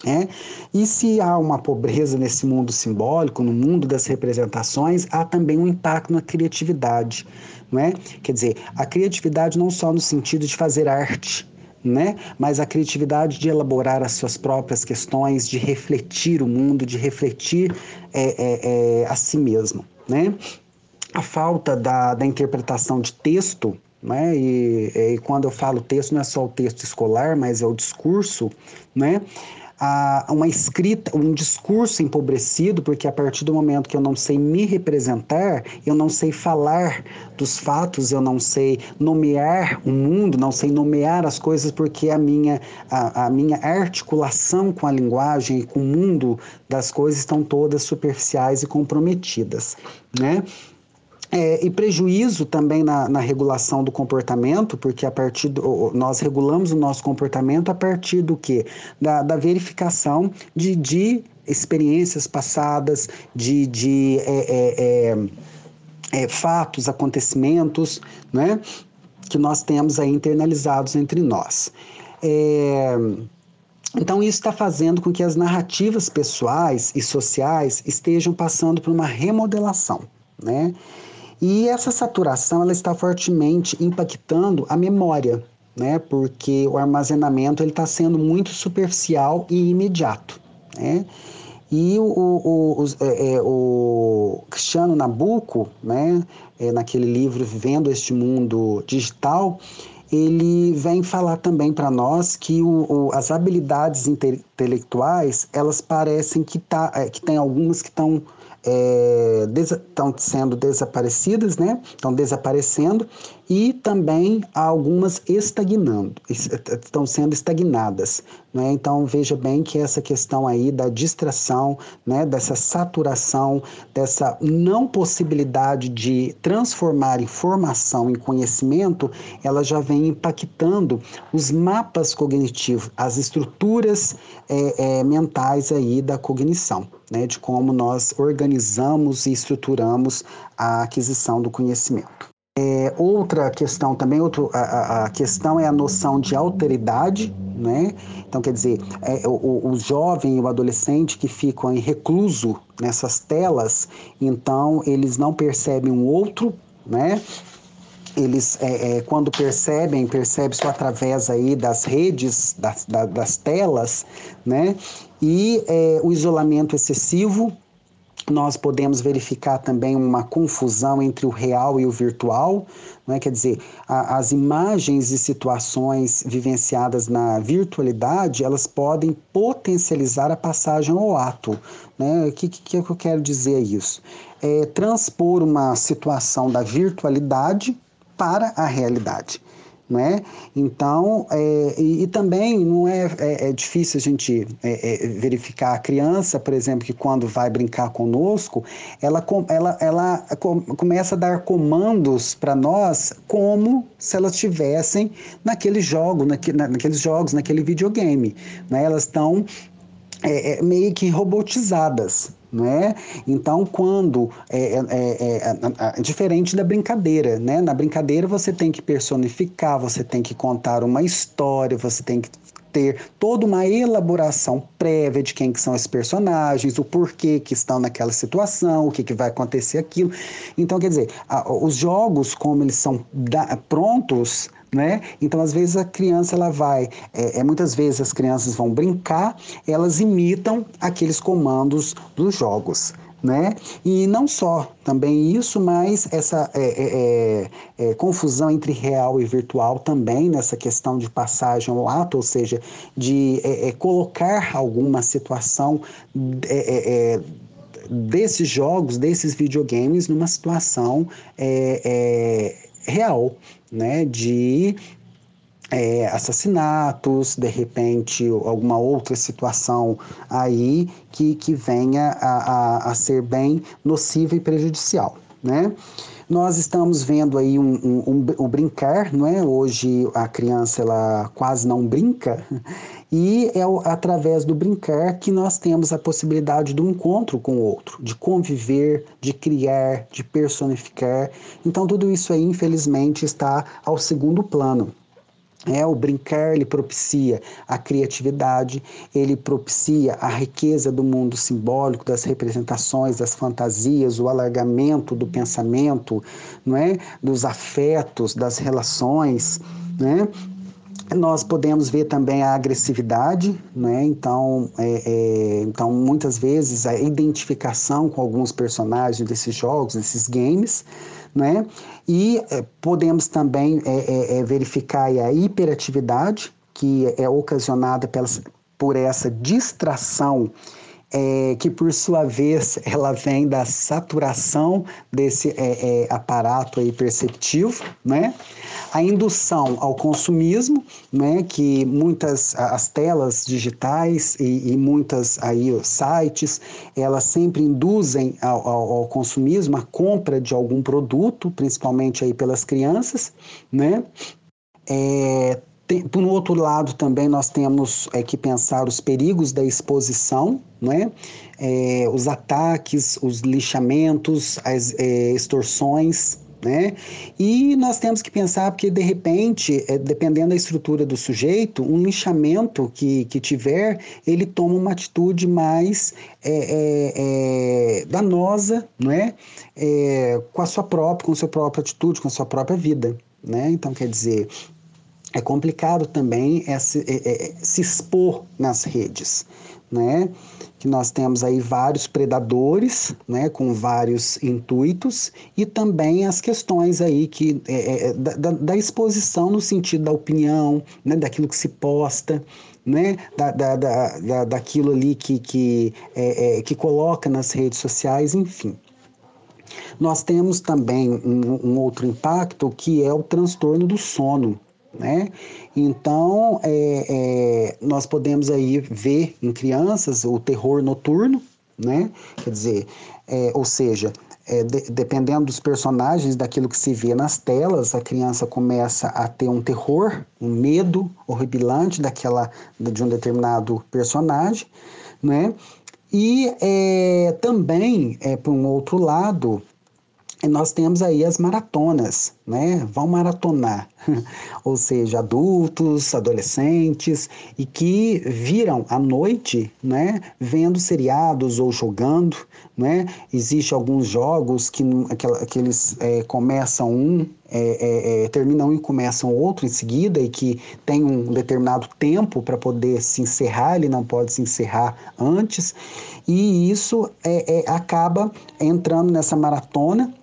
É? E se há uma pobreza nesse mundo simbólico, no mundo das representações, há também um impacto na criatividade. Não é? Quer dizer, a criatividade não só no sentido de fazer arte, né? mas a criatividade de elaborar as suas próprias questões, de refletir o mundo, de refletir é, é, é a si mesmo. Né? A falta da, da interpretação de texto, né? E, e, quando eu falo texto, não é só o texto escolar, mas é o discurso, né? A, uma escrita, um discurso empobrecido, porque a partir do momento que eu não sei me representar, eu não sei falar dos fatos, eu não sei nomear o mundo, não sei nomear as coisas, porque a minha, a, a minha articulação com a linguagem e com o mundo das coisas estão todas superficiais e comprometidas, né? É, e prejuízo também na, na, regulação do comportamento, porque a partir do, nós regulamos o nosso comportamento a partir do que? Da, da verificação de, de experiências passadas, de, de é, é, é, é fatos, acontecimentos, né? que nós temos aí internalizados entre nós. É, então, isso está fazendo com que as narrativas pessoais e sociais estejam passando por uma remodelação, né? E essa saturação ela está fortemente impactando a memória, né? Porque o armazenamento ele está sendo muito superficial e imediato, né? E o, o, o, é, é, o Cristiano Nabucco, né, é, naquele livro Vivendo Este Mundo Digital, ele vem falar também para nós que o, o, as habilidades intelectuais elas parecem que, tá, é, que tem algumas que estão estão é, sendo desaparecidas, né? Estão desaparecendo e também algumas estagnando, estão sendo estagnadas. Né? Então veja bem que essa questão aí da distração, né? dessa saturação, dessa não possibilidade de transformar informação em conhecimento, ela já vem impactando os mapas cognitivos, as estruturas é, é, mentais aí da cognição. Né, de como nós organizamos e estruturamos a aquisição do conhecimento. É, outra questão também, outro, a, a, questão é a noção de alteridade, né? Então, quer dizer, é, o, o jovem e o adolescente que ficam recluso nessas telas, então eles não percebem o outro, né? Eles, é, é, quando percebem, só através aí das redes, das, das telas, né? E é, o isolamento excessivo, nós podemos verificar também uma confusão entre o real e o virtual, é? quer dizer, a, as imagens e situações vivenciadas na virtualidade, elas podem potencializar a passagem ao ato. Né? O que, que, que eu quero dizer isso? É transpor uma situação da virtualidade para a realidade né? Então, é, e, e, também não é, é, é difícil a gente é, é, verificar a criança, por exemplo, que quando vai brincar conosco, ela, ela, ela começa a dar comandos para nós como se elas estivessem naquele jogo, naque, naqueles jogos, naquele videogame, né? Elas estão é, meio que robotizadas, né? Então, quando é, é, é, é, diferente da brincadeira, né? Na brincadeira você tem que personificar, você tem que contar uma história, você tem que ter toda uma elaboração prévia de quem que são esses personagens, o porquê que estão naquela situação, o que, que vai acontecer aquilo. Então, quer dizer, a, os jogos, como eles são da, prontos, né? Então, às vezes, a criança ela vai, é, é, muitas vezes as crianças vão brincar, elas imitam aqueles comandos dos jogos. Né? E não só também isso, mas essa é, é, é, é confusão entre real e virtual também nessa questão de passagem ao ato, ou seja, de é, é, colocar alguma situação desses jogos, desses videogames, numa situação real, né? De é, assassinatos, de repente alguma outra situação aí que, que venha a, a, a ser bem nociva e prejudicial, né? Nós estamos vendo aí um, um, um, o brincar, não é? Hoje a criança ela quase não brinca e é através do brincar que nós temos a possibilidade do encontro com o outro, de conviver, de criar, de personificar. Então tudo isso aí infelizmente está ao segundo plano. É, o brincar ele propicia a criatividade, ele propicia a riqueza do mundo simbólico, das representações, das fantasias, o alargamento do pensamento, não é? dos afetos, das relações, né? Nós podemos ver também a agressividade, né? então, é, é, então, muitas vezes, a identificação com alguns personagens desses jogos, desses games, né? E é, podemos também é, é, é, verificar a hiperatividade, que é ocasionada pelas, por essa distração é, que por sua vez ela vem da saturação desse é, é, aparato aí perceptivo, né? A indução ao consumismo, né? Que muitas as telas digitais e, e muitas aí sites, elas sempre induzem ao, ao, ao, consumismo, a compra de algum produto, principalmente aí pelas crianças, né? É, tem, por um outro lado, também nós temos é, que pensar os perigos da exposição, né? É, os ataques, os lixamentos, as é, extorsões, né? E nós temos que pensar porque, de repente, é, dependendo da estrutura do sujeito, um lixamento que, que tiver, ele toma uma atitude mais é, é, é danosa, não é? é? com a sua própria, com a sua própria atitude, com a sua própria vida. Né? Então, quer dizer, é complicado também é se, é, é, se expor nas redes, né? Que nós temos aí vários predadores, né? Com vários intuitos e também as questões aí que é, é da, da, exposição no sentido da opinião, né? Daquilo que se posta, né? Da, da, da, daquilo ali que, que, é, é, que coloca nas redes sociais, enfim. Nós temos também um, um outro impacto que é o transtorno do sono, né? Então, é, é, nós podemos aí ver em crianças o terror noturno, né? Quer dizer, é, ou seja, é, de, dependendo dos personagens, daquilo que se vê nas telas, a criança começa a ter um terror, um medo horripilante daquela, de um determinado personagem, né? E é, também, é, por um outro lado, nós temos aí as maratonas, né? Vão maratonar, ou seja, adultos, adolescentes e que viram à noite, né? Vendo seriados ou jogando, né? Existem alguns jogos que, que eles é, começam um, é, é, é, terminam um e começam outro em seguida e que tem um determinado tempo para poder se encerrar, ele não pode se encerrar antes e isso é, é acaba entrando nessa maratona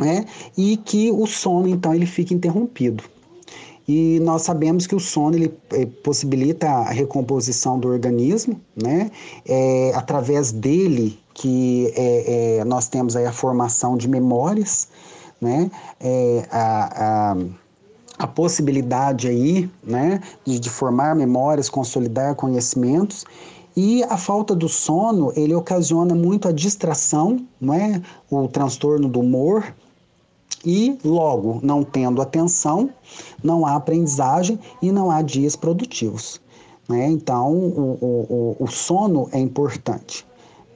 né? e que o sono então ele fica interrompido. E nós sabemos que o sono ele eh, possibilita a recomposição do organismo, né? É, através dele que é, é, nós temos aí a formação de memórias, né? É, a, a, a, possibilidade aí, né? De, de formar memórias, consolidar conhecimentos e a falta do sono, ele ocasiona muito a distração, não é? O transtorno do humor, e, logo, não tendo atenção, não há aprendizagem e não há dias produtivos. Né? Então, o, o, o sono é importante.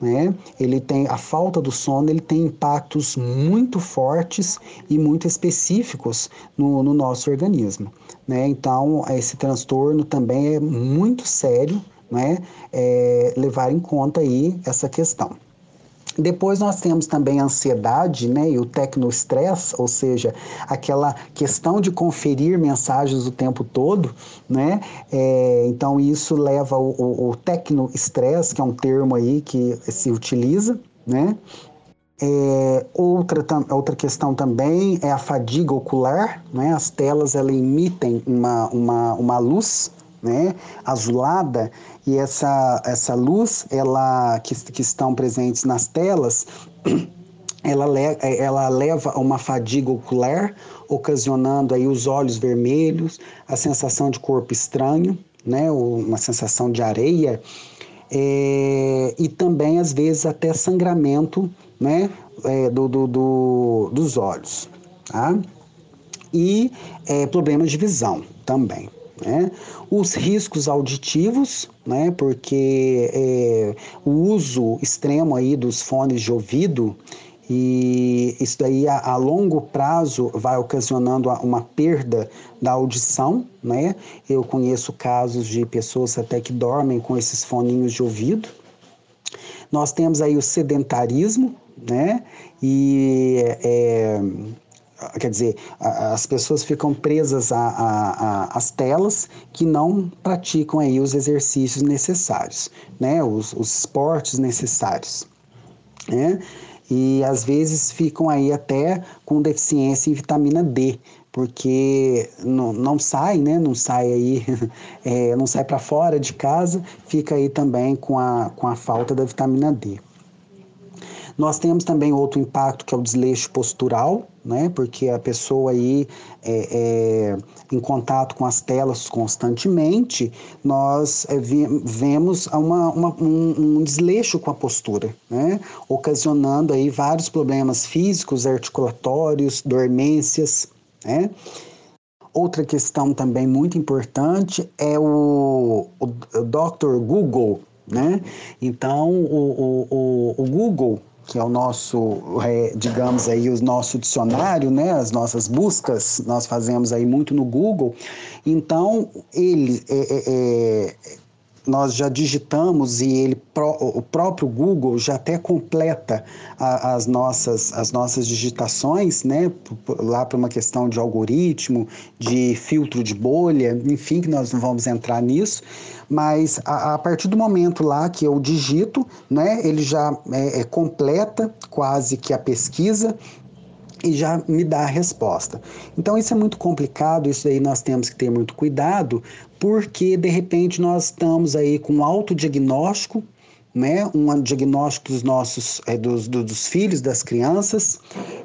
né? Ele tem a falta do sono, ele tem impactos muito fortes e muito específicos no, no nosso organismo, né? Então, esse transtorno também é muito sério, né? É, levar em conta aí essa questão. Depois nós temos também a ansiedade né, e o tecnoestresse, ou seja, aquela questão de conferir mensagens o tempo todo. Né? É, então isso leva o, o, o que é um termo aí que se utiliza. Né? É, outra, outra questão também é a fadiga ocular. Né? As telas elas emitem uma, uma, uma luz né, azulada e essa, essa luz ela que, que estão presentes nas telas ela, le, ela leva a uma fadiga ocular ocasionando aí os olhos vermelhos a sensação de corpo estranho né uma sensação de areia é, e também às vezes até sangramento né é, do, do, do, dos olhos tá? e é, problemas de visão também né? Os riscos auditivos, né? porque é, o uso extremo aí dos fones de ouvido e isso daí a, a, longo prazo vai ocasionando uma perda da audição, né? Eu conheço casos de pessoas até que dormem com esses foninhos de ouvido. Nós temos aí o sedentarismo, né? E é, quer dizer, as pessoas ficam presas às telas que não praticam aí os exercícios necessários, né? os, os esportes necessários. Né? E às vezes ficam aí até com deficiência em vitamina D, porque não, não sai, né? Não sai aí, é, não sai para fora de casa, fica aí também com a, com a falta da vitamina D. Nós temos também outro impacto que é o desleixo postural, né? Porque a pessoa aí é, é, em contato com as telas constantemente, nós é, vemos uma, uma, um, um, desleixo com a postura, né? Ocasionando aí vários problemas físicos, articulatórios, dormências, né? Outra questão também muito importante é o, o, o Dr. Google, né? Então, o, o, o Google que é o nosso, é, digamos aí, o nosso dicionário, né, as nossas buscas, nós fazemos aí muito no Google. Então, ele é, é, é nós já digitamos e ele o próprio Google já até completa a, as nossas as nossas digitações, né, lá para uma questão de algoritmo, de filtro de bolha, enfim, que nós não vamos entrar nisso, mas a, a partir do momento lá que eu digito, né, ele já é, é completa quase que a pesquisa e já me dá a resposta. Então isso é muito complicado, isso aí nós temos que ter muito cuidado, porque de repente nós estamos aí com um autodiagnóstico, né, um diagnóstico dos nossos, é, dos, dos filhos, das crianças,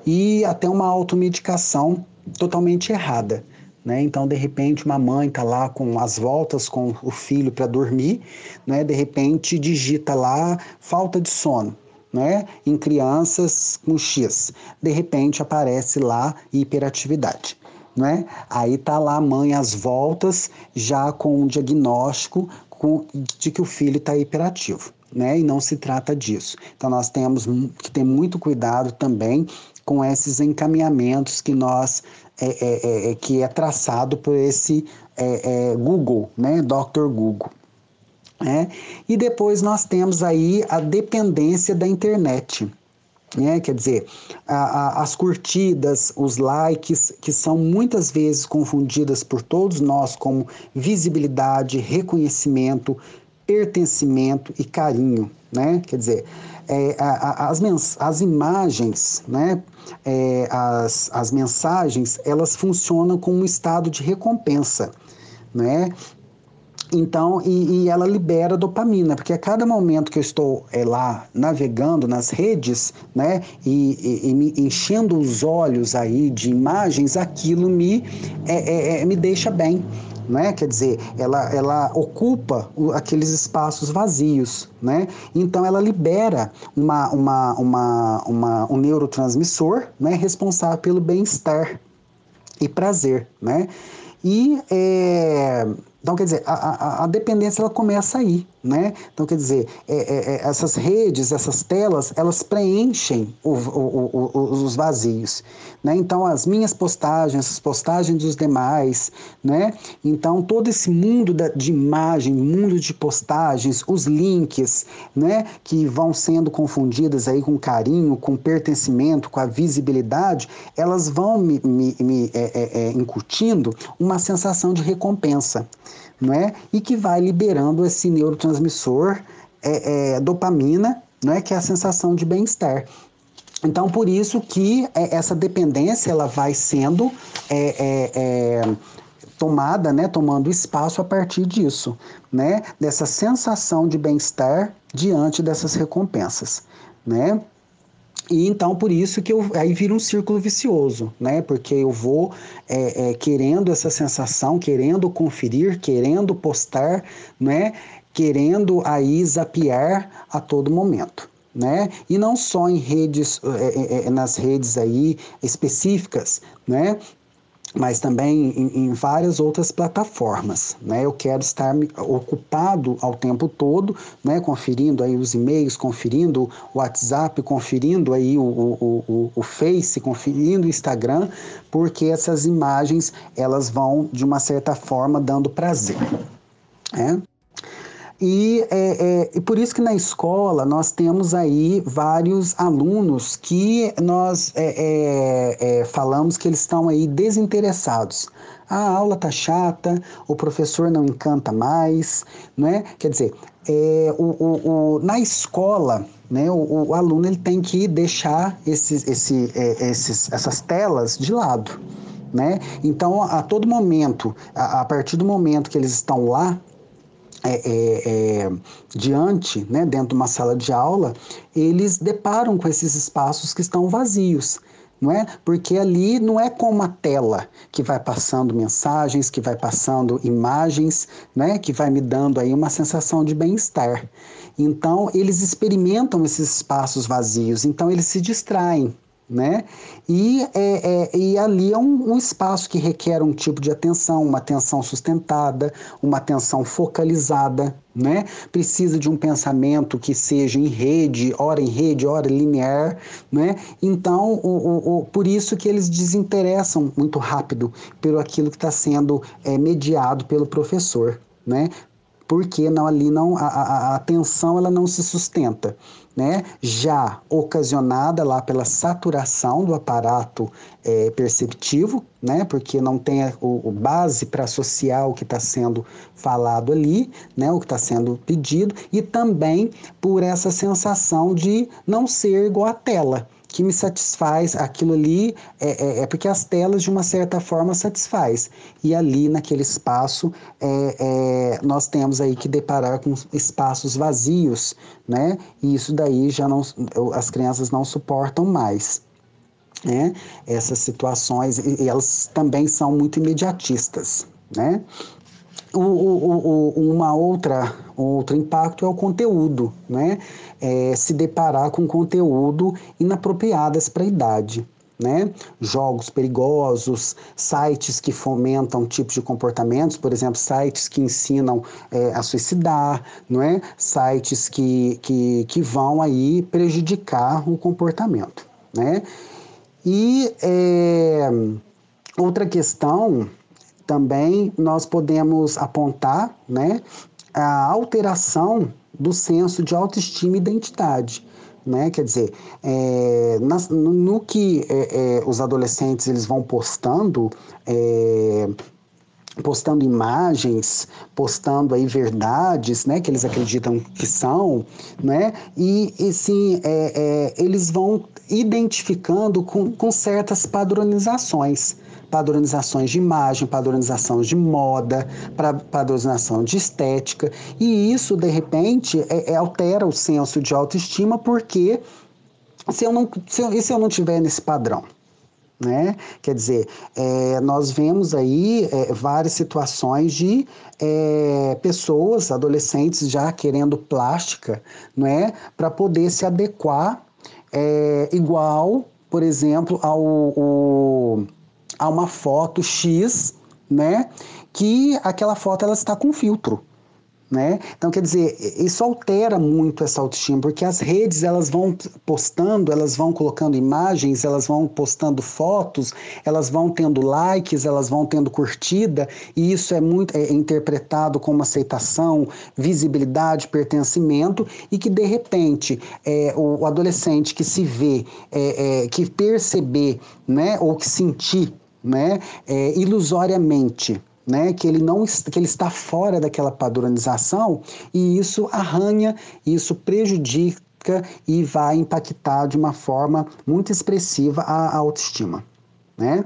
e até uma automedicação totalmente errada. Né? Então, de repente, uma mãe está lá com as voltas com o filho para dormir, né? de repente digita lá falta de sono né, em crianças com X. De repente aparece lá hiperatividade. Né? Aí tá lá a mãe às voltas, já com um diagnóstico com, de que o filho está hiperativo. Né? E não se trata disso. Então nós temos que ter muito cuidado também com esses encaminhamentos que nós é, é, é, é que é traçado por esse é, é, Google, né? Dr. Google. Né? E depois nós temos aí a dependência da internet. Né? Quer dizer, a, a, as curtidas, os likes, que são muitas vezes confundidas por todos nós como visibilidade, reconhecimento, pertencimento e carinho. Né? Quer dizer, é, a, as, as imagens, né? É, as, as mensagens, elas funcionam como um estado de recompensa. Né? Então, e, e, ela libera dopamina, porque a cada momento que eu estou é, lá navegando nas redes, né, e, e, e, me enchendo os olhos aí de imagens, aquilo me, é, é, é me deixa bem. Né? Quer dizer, ela, ela ocupa aqueles espaços vazios, né? Então ela libera uma, uma, uma, uma, um neurotransmissor né? responsável pelo bem-estar e prazer, né? E é, Então, quer dizer, a, a, a, dependência ela começa aí, né? Então, quer dizer, é, é, é essas redes, essas telas, elas preenchem o, o, o, os vazios, né? Então, as minhas postagens, as postagens dos demais, né? Então, todo esse mundo da, de imagem, mundo de postagens, os links, né? Que vão sendo confundidas aí com carinho, com pertencimento, com a visibilidade, elas vão me, me, me é, é, é incutindo uma sensação de recompensa não é? E que vai liberando esse neurotransmissor é, é, dopamina, não é? Que é a sensação de bem-estar. Então, por isso que é, essa dependência ela vai sendo é, é, é, tomada, né, tomando espaço a partir disso, né, dessa sensação de bem-estar diante dessas recompensas, né? E então por isso que eu, aí vira um círculo vicioso, né? Porque eu vou é, é, querendo essa sensação, querendo conferir, querendo postar, né? Querendo aí zapear a todo momento. Né? E não só em redes, é, é, é nas redes aí específicas, né? Mas também em, em, várias outras plataformas. Né? Eu quero estar ocupado ao tempo todo, né? conferindo aí os e-mails, conferindo o WhatsApp, conferindo aí o, o, o, o Face, conferindo o Instagram, porque essas imagens elas vão de uma certa forma dando prazer. Né? E, é, é, e por isso que na escola nós temos aí vários alunos que nós é, é, é falamos que eles estão aí desinteressados. A aula tá chata, o professor não encanta mais, não é? Quer dizer, é, o, o, o, na escola, né, o, o, aluno ele tem que deixar esses, esse, esses, essas telas de lado. Né? Então, a todo momento, a, a partir do momento que eles estão lá, é, é, é, diante, né, dentro de uma sala de aula, eles deparam com esses espaços que estão vazios. Não é? Porque ali não é como a tela que vai passando mensagens, que vai passando imagens, né? que vai me dando aí uma sensação de bem-estar. Então, eles experimentam esses espaços vazios, então eles se distraem né? E, é, é, e ali é um, um, espaço que requer um tipo de atenção, uma atenção sustentada, uma atenção focalizada, né? Precisa de um pensamento que seja em rede, hora em rede, hora linear, né? Então, o, o, o por isso que eles desinteressam muito rápido pelo aquilo que está sendo é, mediado pelo professor, né? Porque não, ali não a, a, a atenção ela não se sustenta né, já ocasionada lá pela saturação do aparato é, perceptivo, né, porque não tem o, o base para associar o que está sendo falado ali, né, o que está sendo pedido, e também por essa sensação de não ser igual à tela que me satisfaz, aquilo ali é, é, é, porque as telas de uma certa forma satisfaz. E ali naquele espaço é, é, nós temos aí que deparar com espaços vazios, né? E isso daí já não as crianças não suportam mais. Né? Essas situações, e elas também são muito imediatistas, né? O, o, o, uma outra outro impacto é o conteúdo, né? É, se deparar com conteúdo inapropriadas para a idade. Né? Jogos perigosos, sites que fomentam tipos de comportamentos, por exemplo, sites que ensinam é, a suicidar, não é? Sites que, que, que vão aí prejudicar o comportamento, né? E é, outra questão também nós podemos apontar né, a alteração do senso de autoestima e identidade. Né? Quer dizer, é, nas, no, no, que é, é, os adolescentes eles vão postando, é, postando imagens, postando aí verdades, né, que eles acreditam que são, né, e, e sim, é, é, eles vão identificando com, com certas padronizações, padronizações de imagem, padronização de moda, padronização de estética, e isso, de repente, é, é, altera o senso de autoestima, porque se eu não, se eu, e se eu não tiver nesse padrão? Né? Quer dizer, é, nós vemos aí é, várias situações de é, pessoas, adolescentes já querendo plástica, né? Para poder se adequar é, igual, por exemplo, ao, ao a uma foto X né, que aquela foto ela está com filtro. Né? Então, quer dizer, isso altera muito essa autoestima, porque as redes elas vão postando, elas vão colocando imagens, elas vão postando fotos, elas vão tendo likes, elas vão tendo curtida, e isso é muito é interpretado como aceitação, visibilidade, pertencimento, e que de repente é, o, o adolescente que se vê, é, é, que perceber, né, ou que sentir né, é, ilusoriamente né, que ele não que ele está fora daquela padronização e isso arranha, isso prejudica e vai impactar de uma forma muito expressiva a, a autoestima, né?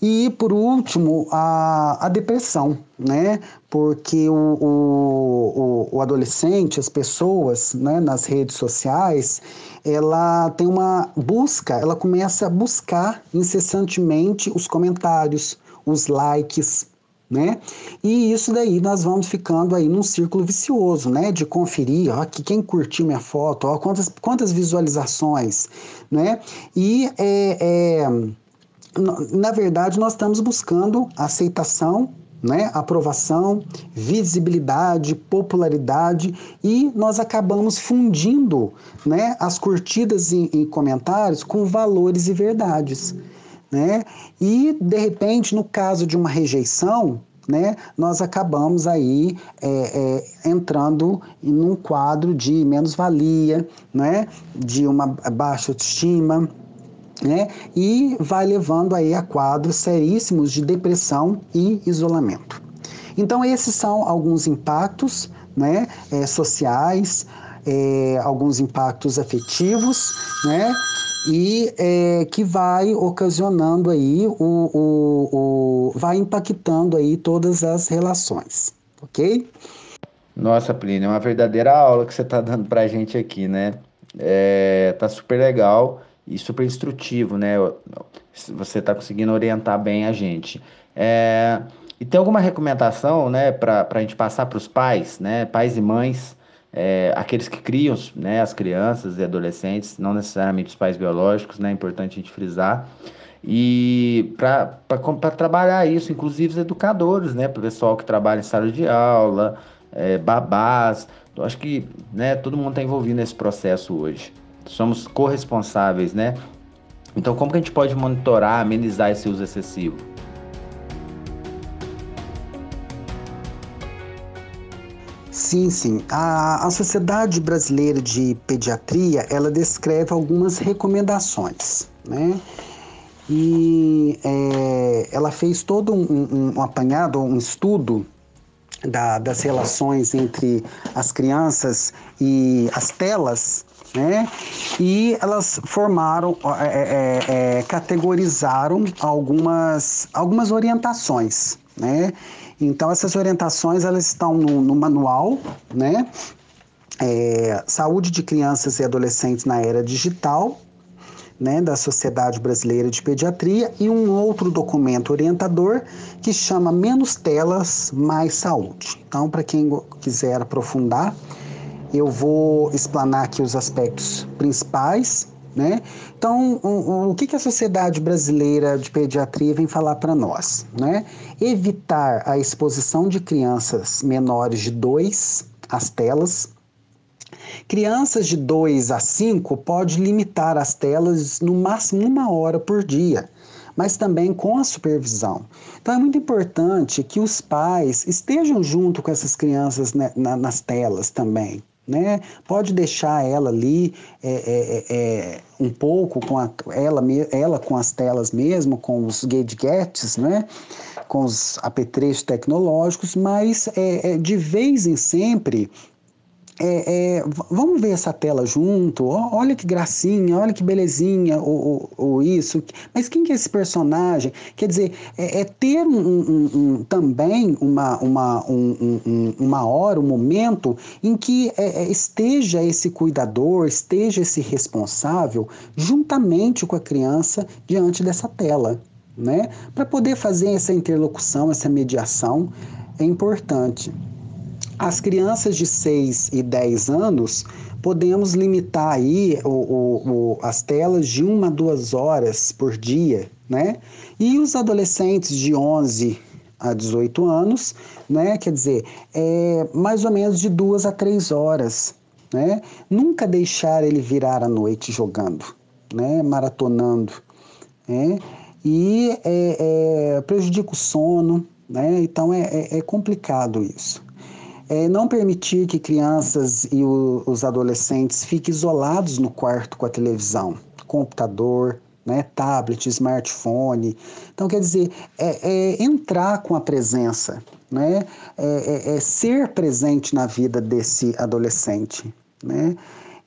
E por último, a, a depressão, né? Porque o, o, o, adolescente, as pessoas né, nas redes sociais, ela tem uma busca, ela começa a buscar incessantemente os comentários, os likes, né? E isso daí nós vamos ficando aí num círculo vicioso, né? De conferir, ó, que quem curtiu minha foto, ó, quantas, quantas visualizações, né? E é, é, na verdade nós estamos buscando aceitação, né? Aprovação, visibilidade, popularidade e nós acabamos fundindo, né? As curtidas em, em comentários com valores e verdades né? E de repente, no caso de uma rejeição, né, nós acabamos aí é, é, entrando em um quadro de menos-valia, né, de uma baixa autoestima, né, e vai levando aí a quadros seríssimos de depressão e isolamento. Então esses são alguns impactos, né, é, sociais, é, alguns impactos afetivos, né, e é, que vai ocasionando aí o, o, o, vai impactando aí todas as relações, ok? Nossa, Plínio, é uma verdadeira aula que você está dando para a gente aqui, né? É, tá super legal e super instrutivo, né? Você está conseguindo orientar bem a gente. É, e tem alguma recomendação, né, para a gente passar para os pais, né, pais e mães, é, aqueles que criam né, as crianças e adolescentes, não necessariamente os pais biológicos, né, é importante a gente frisar, e para trabalhar isso, inclusive os educadores, né, para o pessoal que trabalha em sala de aula, é, babás, eu acho que né, todo mundo está envolvido nesse processo hoje. Somos corresponsáveis, né? Então, como que a gente pode monitorar, amenizar esse uso excessivo? Sim, sim. A, a Sociedade Brasileira de Pediatria, ela descreve algumas recomendações, né? E é, ela fez todo um, um, um apanhado, um estudo da, das relações entre as crianças e as telas, né? E elas formaram, é, é, é, categorizaram algumas, algumas orientações, né? Então, essas orientações elas estão no, no manual, né? É, saúde de crianças e adolescentes na era digital, né, da Sociedade Brasileira de Pediatria, e um outro documento orientador que chama Menos Telas, Mais Saúde. Então, para quem quiser aprofundar, eu vou explanar aqui os aspectos principais né? Então, o, que, que a Sociedade Brasileira de Pediatria vem falar para nós? Né? Evitar a exposição de crianças menores de 2 às telas. Crianças de 2 a 5 pode limitar as telas no máximo uma hora por dia mas também com a supervisão. Então é muito importante que os pais estejam junto com essas crianças né, na, nas telas também né? Pode deixar ela ali é, é, é, é, um pouco com a, ela, ela com as telas mesmo, com os gadgets, né? Com os apetrechos tecnológicos, mas é, é de vez em sempre é, é, vamos ver essa tela junto, olha que gracinha, olha que belezinha, ou, ou, ou isso. Mas quem que é esse personagem? Quer dizer, é, é ter um, um, um, também uma, uma, uma hora, um momento em que é, é, esteja esse cuidador, esteja esse responsável juntamente com a criança diante dessa tela. Né? Para poder fazer essa interlocução, essa mediação, é importante. As crianças de 6 e 10 anos podemos limitar aí o, o, o, as telas de uma a duas horas por dia, né? E os adolescentes de 11 a 18 anos, né? Quer dizer, é mais ou menos de duas a três horas, né? Nunca deixar ele virar a noite jogando, né? Maratonando, né? E é, é, prejudica o sono, né? Então é, é, é complicado isso. É, não permitir que crianças e o, os adolescentes fiquem isolados no quarto com a televisão, computador, né, tablet, smartphone. Então, quer dizer, é, é entrar com a presença, né, é, é, é ser presente na vida desse adolescente. Né?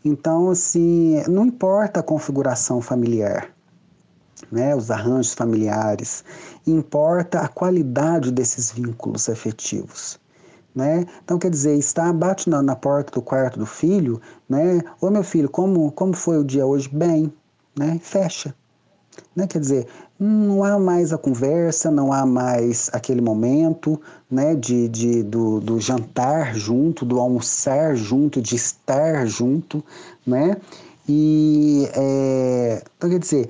Então, assim, não importa a configuração familiar, né, os arranjos familiares, importa a qualidade desses vínculos afetivos. Né? Então, quer dizer, está, bate na, na, porta do quarto do filho, né? Ô meu filho, como, como foi o dia hoje? Bem, né? Fecha. Né? Quer dizer, não há mais a conversa, não há mais aquele momento né? de, de, do, do jantar junto, do almoçar junto, de estar junto, né? E, é, então, quer dizer,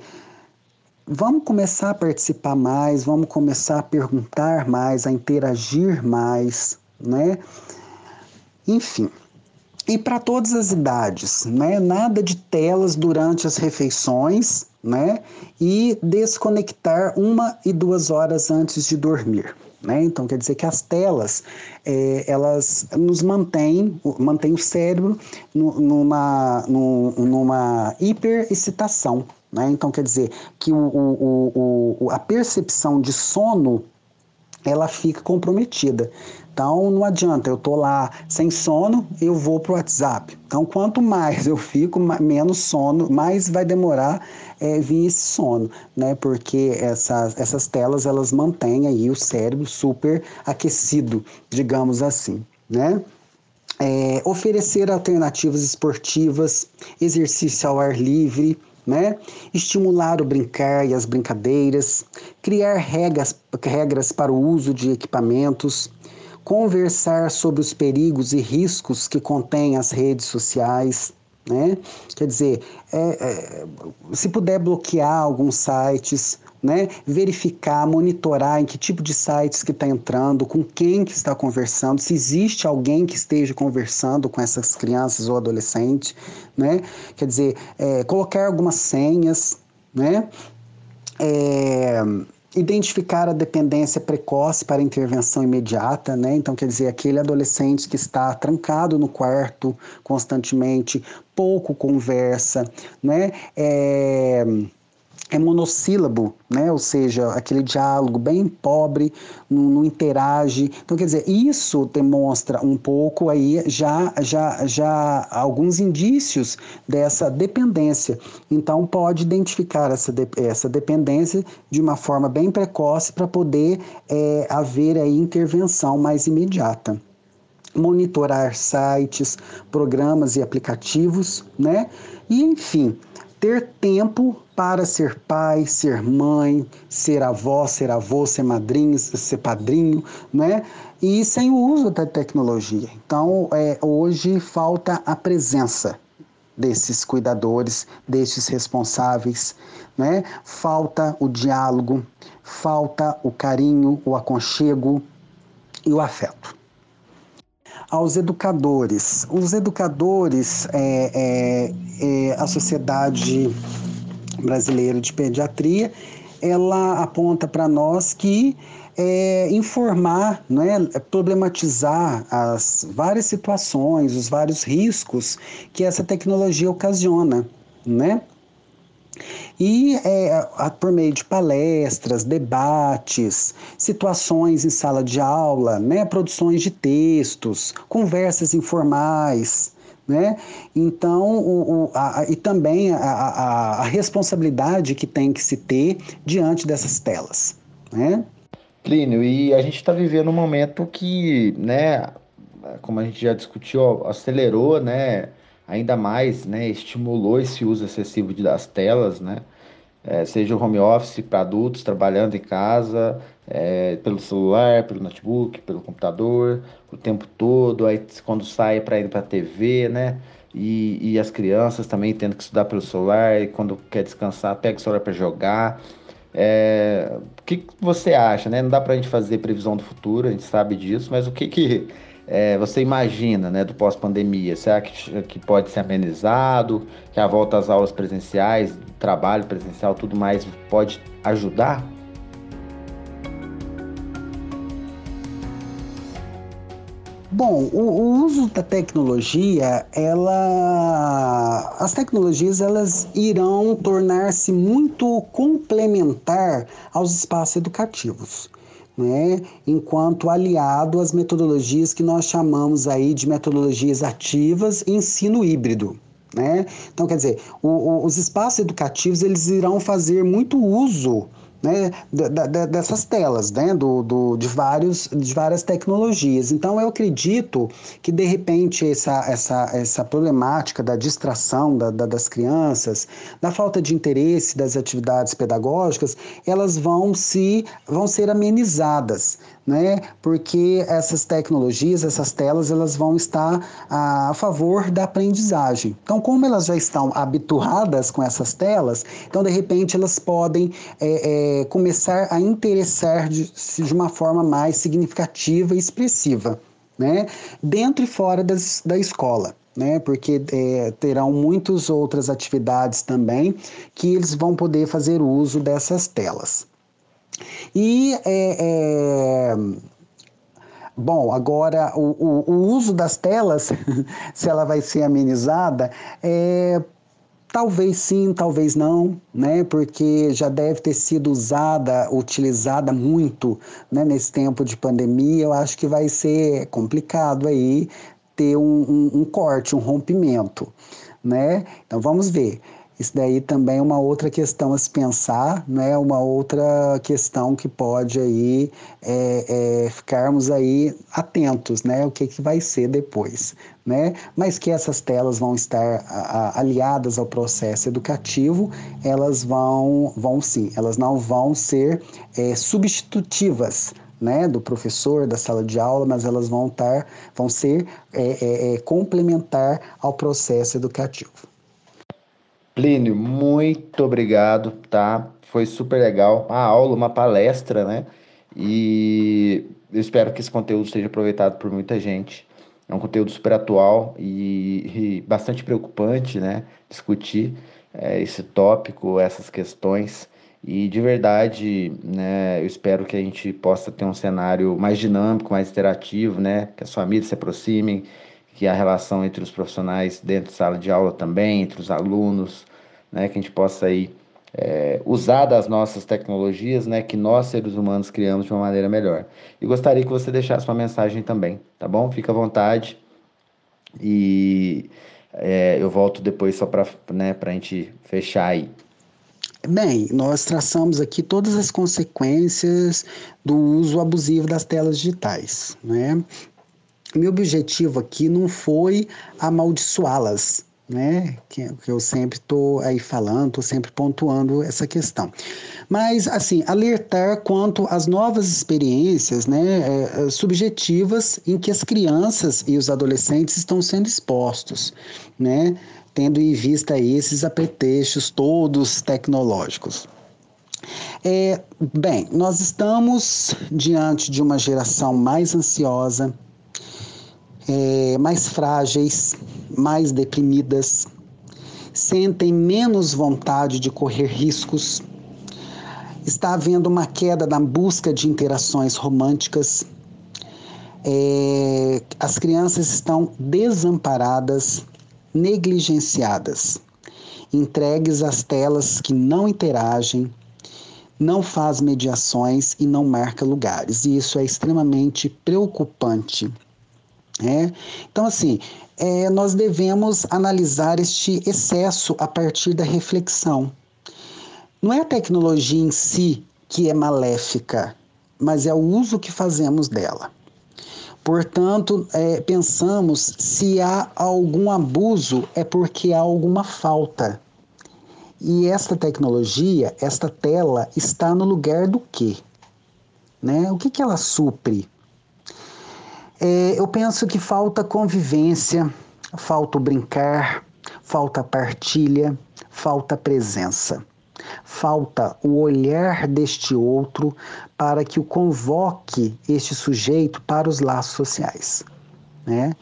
vamos começar a participar mais, vamos começar a perguntar mais, a interagir mais, né? Enfim. E para todas as idades, né? Nada de telas durante as refeições, né? E desconectar uma e duas horas antes de dormir. Né? Então quer dizer que as telas é, elas nos mantêm, mantém o cérebro numa, numa hiperexcitação. Né? Então quer dizer que o, o, o, a percepção de sono ela fica comprometida. Então não adianta, eu tô lá sem sono, eu vou pro WhatsApp. Então quanto mais eu fico, menos sono, mais vai demorar é, vir esse sono, né? Porque essas, essas telas elas mantêm aí o cérebro super aquecido, digamos assim, né? É, oferecer alternativas esportivas, exercício ao ar livre, né? Estimular o brincar e as brincadeiras, criar regras, regras para o uso de equipamentos, conversar sobre os perigos e riscos que contêm as redes sociais, né? Quer dizer, é, é, se puder bloquear alguns sites, né? verificar, monitorar em que tipo de sites que está entrando, com quem que está conversando, se existe alguém que esteja conversando com essas crianças ou adolescentes, né? quer dizer, é, colocar algumas senhas, né? É, identificar a dependência precoce para intervenção imediata, né? Então, quer dizer, aquele adolescente que está trancado no quarto constantemente, pouco conversa, né? É é monossílabo, né? ou seja, aquele diálogo bem pobre, não, não, interage. Então, quer dizer, isso demonstra um pouco aí já, já, já alguns indícios dessa dependência. Então, pode identificar essa, de, essa dependência de uma forma bem precoce para poder é, haver aí intervenção mais imediata monitorar sites, programas e aplicativos, né? E enfim, ter tempo para ser pai, ser mãe, ser avó, ser avô, ser madrinho, ser padrinho, né? E sem o uso da tecnologia. Então, é, hoje falta a presença desses cuidadores, desses responsáveis, né? Falta o diálogo, falta o carinho, o aconchego e o afeto aos educadores. Os educadores, é, é, é, a Sociedade Brasileira de Pediatria, ela aponta para nós que é, informar, né, problematizar as várias situações, os vários riscos que essa tecnologia ocasiona, né? E é, por meio de palestras, debates, situações em sala de aula, né, produções de textos, conversas informais, né? Então, o, o, a, e também a, a, a, responsabilidade que tem que se ter diante dessas telas. Né? Plínio, e a gente está vivendo um momento que, né, como a gente já discutiu, acelerou, né, ainda mais, né, estimulou esse uso excessivo das telas, né, é, seja o home office para adultos trabalhando em casa, é, pelo celular, pelo notebook, pelo computador, o tempo todo, aí quando sai para ir para a TV, né, e, e as crianças também tendo que estudar pelo celular e quando quer descansar pega o celular para jogar. É, o que, você acha, né? Não dá para a gente fazer previsão do futuro, a gente sabe disso, mas o que, que é, você imagina né, do pós-pandemia? Será que, que pode ser amenizado? Que a volta às aulas presenciais, trabalho presencial, tudo mais pode ajudar? Bom, o, o, uso da tecnologia, ela, as tecnologias elas irão tornar-se muito complementar aos espaços educativos. Né, enquanto aliado às metodologias que nós chamamos aí de metodologias ativas e ensino híbrido. Né? Então, quer dizer, o, o, os espaços educativos eles irão fazer muito uso né, dessas telas, né, do, do, de, vários, de várias tecnologias. Então, eu acredito que, de repente, essa, essa, essa problemática da distração da, da, das crianças, da falta de interesse das atividades pedagógicas, elas vão, se, vão ser amenizadas né? Porque essas tecnologias, essas telas, elas vão estar a, a, favor da aprendizagem. Então, como elas já estão habituadas com essas telas, então de repente elas podem é, é, começar a interessar de, de uma forma mais significativa e expressiva, né? Dentro e fora das, da escola. Né, porque é, terão muitas outras atividades também que eles vão poder fazer uso dessas telas. E é, é, Bom, agora o, o, o, uso das telas, se ela vai ser amenizada, é, talvez sim, talvez não, né? Porque já deve ter sido usada, utilizada muito né? nesse tempo de pandemia. Eu acho que vai ser complicado aí ter um, um, um corte, um rompimento, né? Então vamos ver. Isso daí também é uma outra questão a se pensar, né? uma outra questão que pode aí é, é, ficarmos aí atentos, né? O que, que vai ser depois, né? Mas que essas telas vão estar a, a, aliadas ao processo educativo, elas vão, vão sim, elas não vão ser é, substitutivas, né, do professor, da sala de aula, mas elas vão, estar, vão ser é, é, é complementar ao processo educativo. Plínio, muito obrigado, tá? Foi super legal. Uma aula, uma palestra, né? E eu espero que esse conteúdo seja aproveitado por muita gente. É um conteúdo super atual e, e bastante preocupante, né? Discutir é, esse tópico, essas questões. E de verdade, né, eu espero que a gente possa ter um cenário mais dinâmico, mais interativo, né? Que as famílias se aproximem, que a relação entre os profissionais dentro de sala de aula também, entre os alunos, né, que a gente possa aí é, usar das nossas tecnologias, né, que nós seres humanos criamos de uma maneira melhor. E gostaria que você deixasse uma mensagem também, tá bom? Fica à vontade e é, eu volto depois só para né, a gente fechar aí. Bem, nós traçamos aqui todas as consequências do uso abusivo das telas digitais, né? Meu objetivo aqui não foi amaldiçoá-las, né? Que, que eu sempre estou aí falando, estou sempre pontuando essa questão. Mas, assim, alertar quanto às novas experiências né, é, é, subjetivas em que as crianças e os adolescentes estão sendo expostos, né? Tendo em vista esses apetechos todos tecnológicos. É, bem, nós estamos diante de uma geração mais ansiosa, é, mais frágeis, mais deprimidas, sentem menos vontade de correr riscos. Está havendo uma queda na busca de interações românticas. É, as crianças estão desamparadas, negligenciadas, entregues às telas que não interagem, não faz mediações e não marca lugares. E isso é extremamente preocupante. É? Então, assim, é, nós devemos analisar este excesso a partir da reflexão. Não é a tecnologia em si que é maléfica, mas é o uso que fazemos dela. Portanto, é, pensamos se há algum abuso é porque há alguma falta. E esta tecnologia, esta tela, está no lugar do quê? Né? O que, que ela supre? É, eu penso que falta convivência, falta o brincar, falta partilha, falta presença. Falta o olhar deste outro para que o convoque este sujeito para os laços sociais. Né?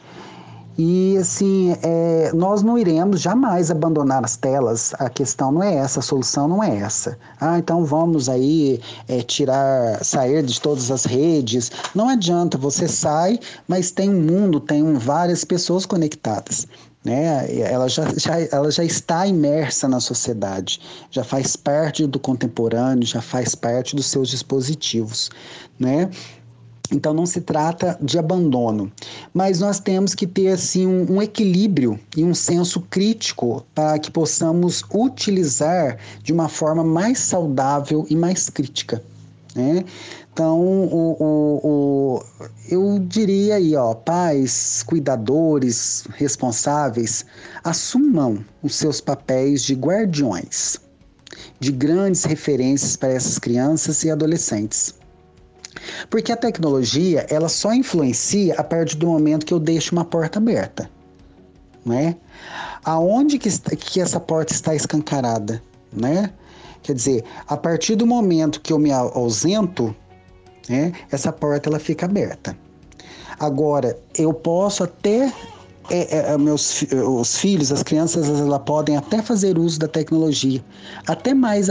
E assim, é, nós não iremos jamais abandonar as telas. A questão não é essa, a solução não é essa. Ah, então vamos aí é, tirar, sair de todas as redes. Não adianta, você sai, mas tem um mundo, tem várias pessoas conectadas. Né? Ela, já, já, ela já está imersa na sociedade, já faz parte do contemporâneo, já faz parte dos seus dispositivos. Né? Então não se trata de abandono, mas nós temos que ter assim um, um, equilíbrio e um senso crítico para que possamos utilizar de uma forma mais saudável e mais crítica. Né? Então, o, o, o, eu diria aí, ó, pais, cuidadores, responsáveis, assumam os seus papéis de guardiões, de grandes referências para essas crianças e adolescentes. Porque a tecnologia, ela só influencia a partir do momento que eu deixo uma porta aberta, né? Aonde que, que essa porta está escancarada, né? Quer dizer, a partir do momento que eu me ausento, né, essa porta ela fica aberta. Agora, eu posso até é, é, é meus os filhos, as crianças, elas podem até fazer uso da tecnologia, até mais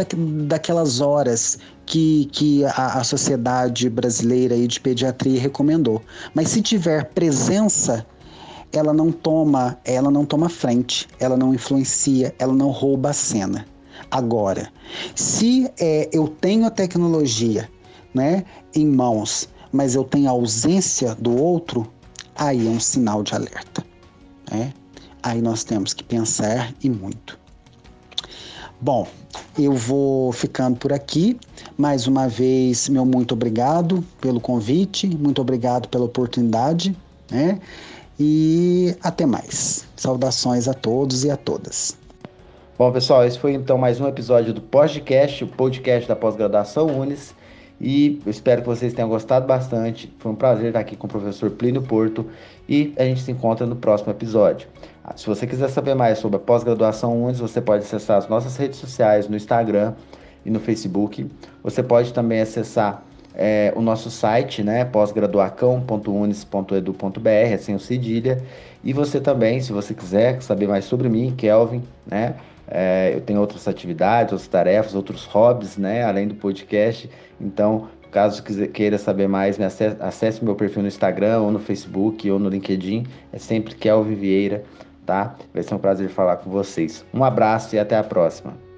daquelas horas que, que a, a sociedade brasileira de pediatria recomendou. Mas se tiver presença, ela não toma, ela não toma frente, ela não influencia, ela não rouba a cena. Agora, se é, eu tenho a tecnologia, né, em mãos, mas eu tenho a ausência do outro, aí é um sinal de alerta. Né? Aí nós temos que pensar e muito. Bom, eu vou ficando por aqui. Mais uma vez, meu muito obrigado pelo convite, muito obrigado pela oportunidade, né? E até mais. Saudações a todos e a todas. Bom, pessoal, esse foi então mais um episódio do podcast, o podcast da pós-graduação Unis. E eu espero que vocês tenham gostado bastante. Foi um prazer estar aqui com o professor Plínio Porto e a gente se encontra no próximo episódio. Ah, se você quiser saber mais sobre a pós-graduação UNES, você pode acessar as nossas redes sociais no Instagram e no Facebook. Você pode também acessar é, o nosso site, né, pós-graduacão.unis.edu.br, assim o cedilha. E você também, se você quiser saber mais sobre mim, Kelvin, né, é, eu tenho outras atividades, outras tarefas, outros hobbies, né? Além do podcast. Então, caso queira saber mais, me acesse, acesse meu perfil no Instagram, ou no Facebook, ou no LinkedIn. É sempre Kelvin Vieira, tá? Vai ser um prazer falar com vocês. Um abraço e até a próxima.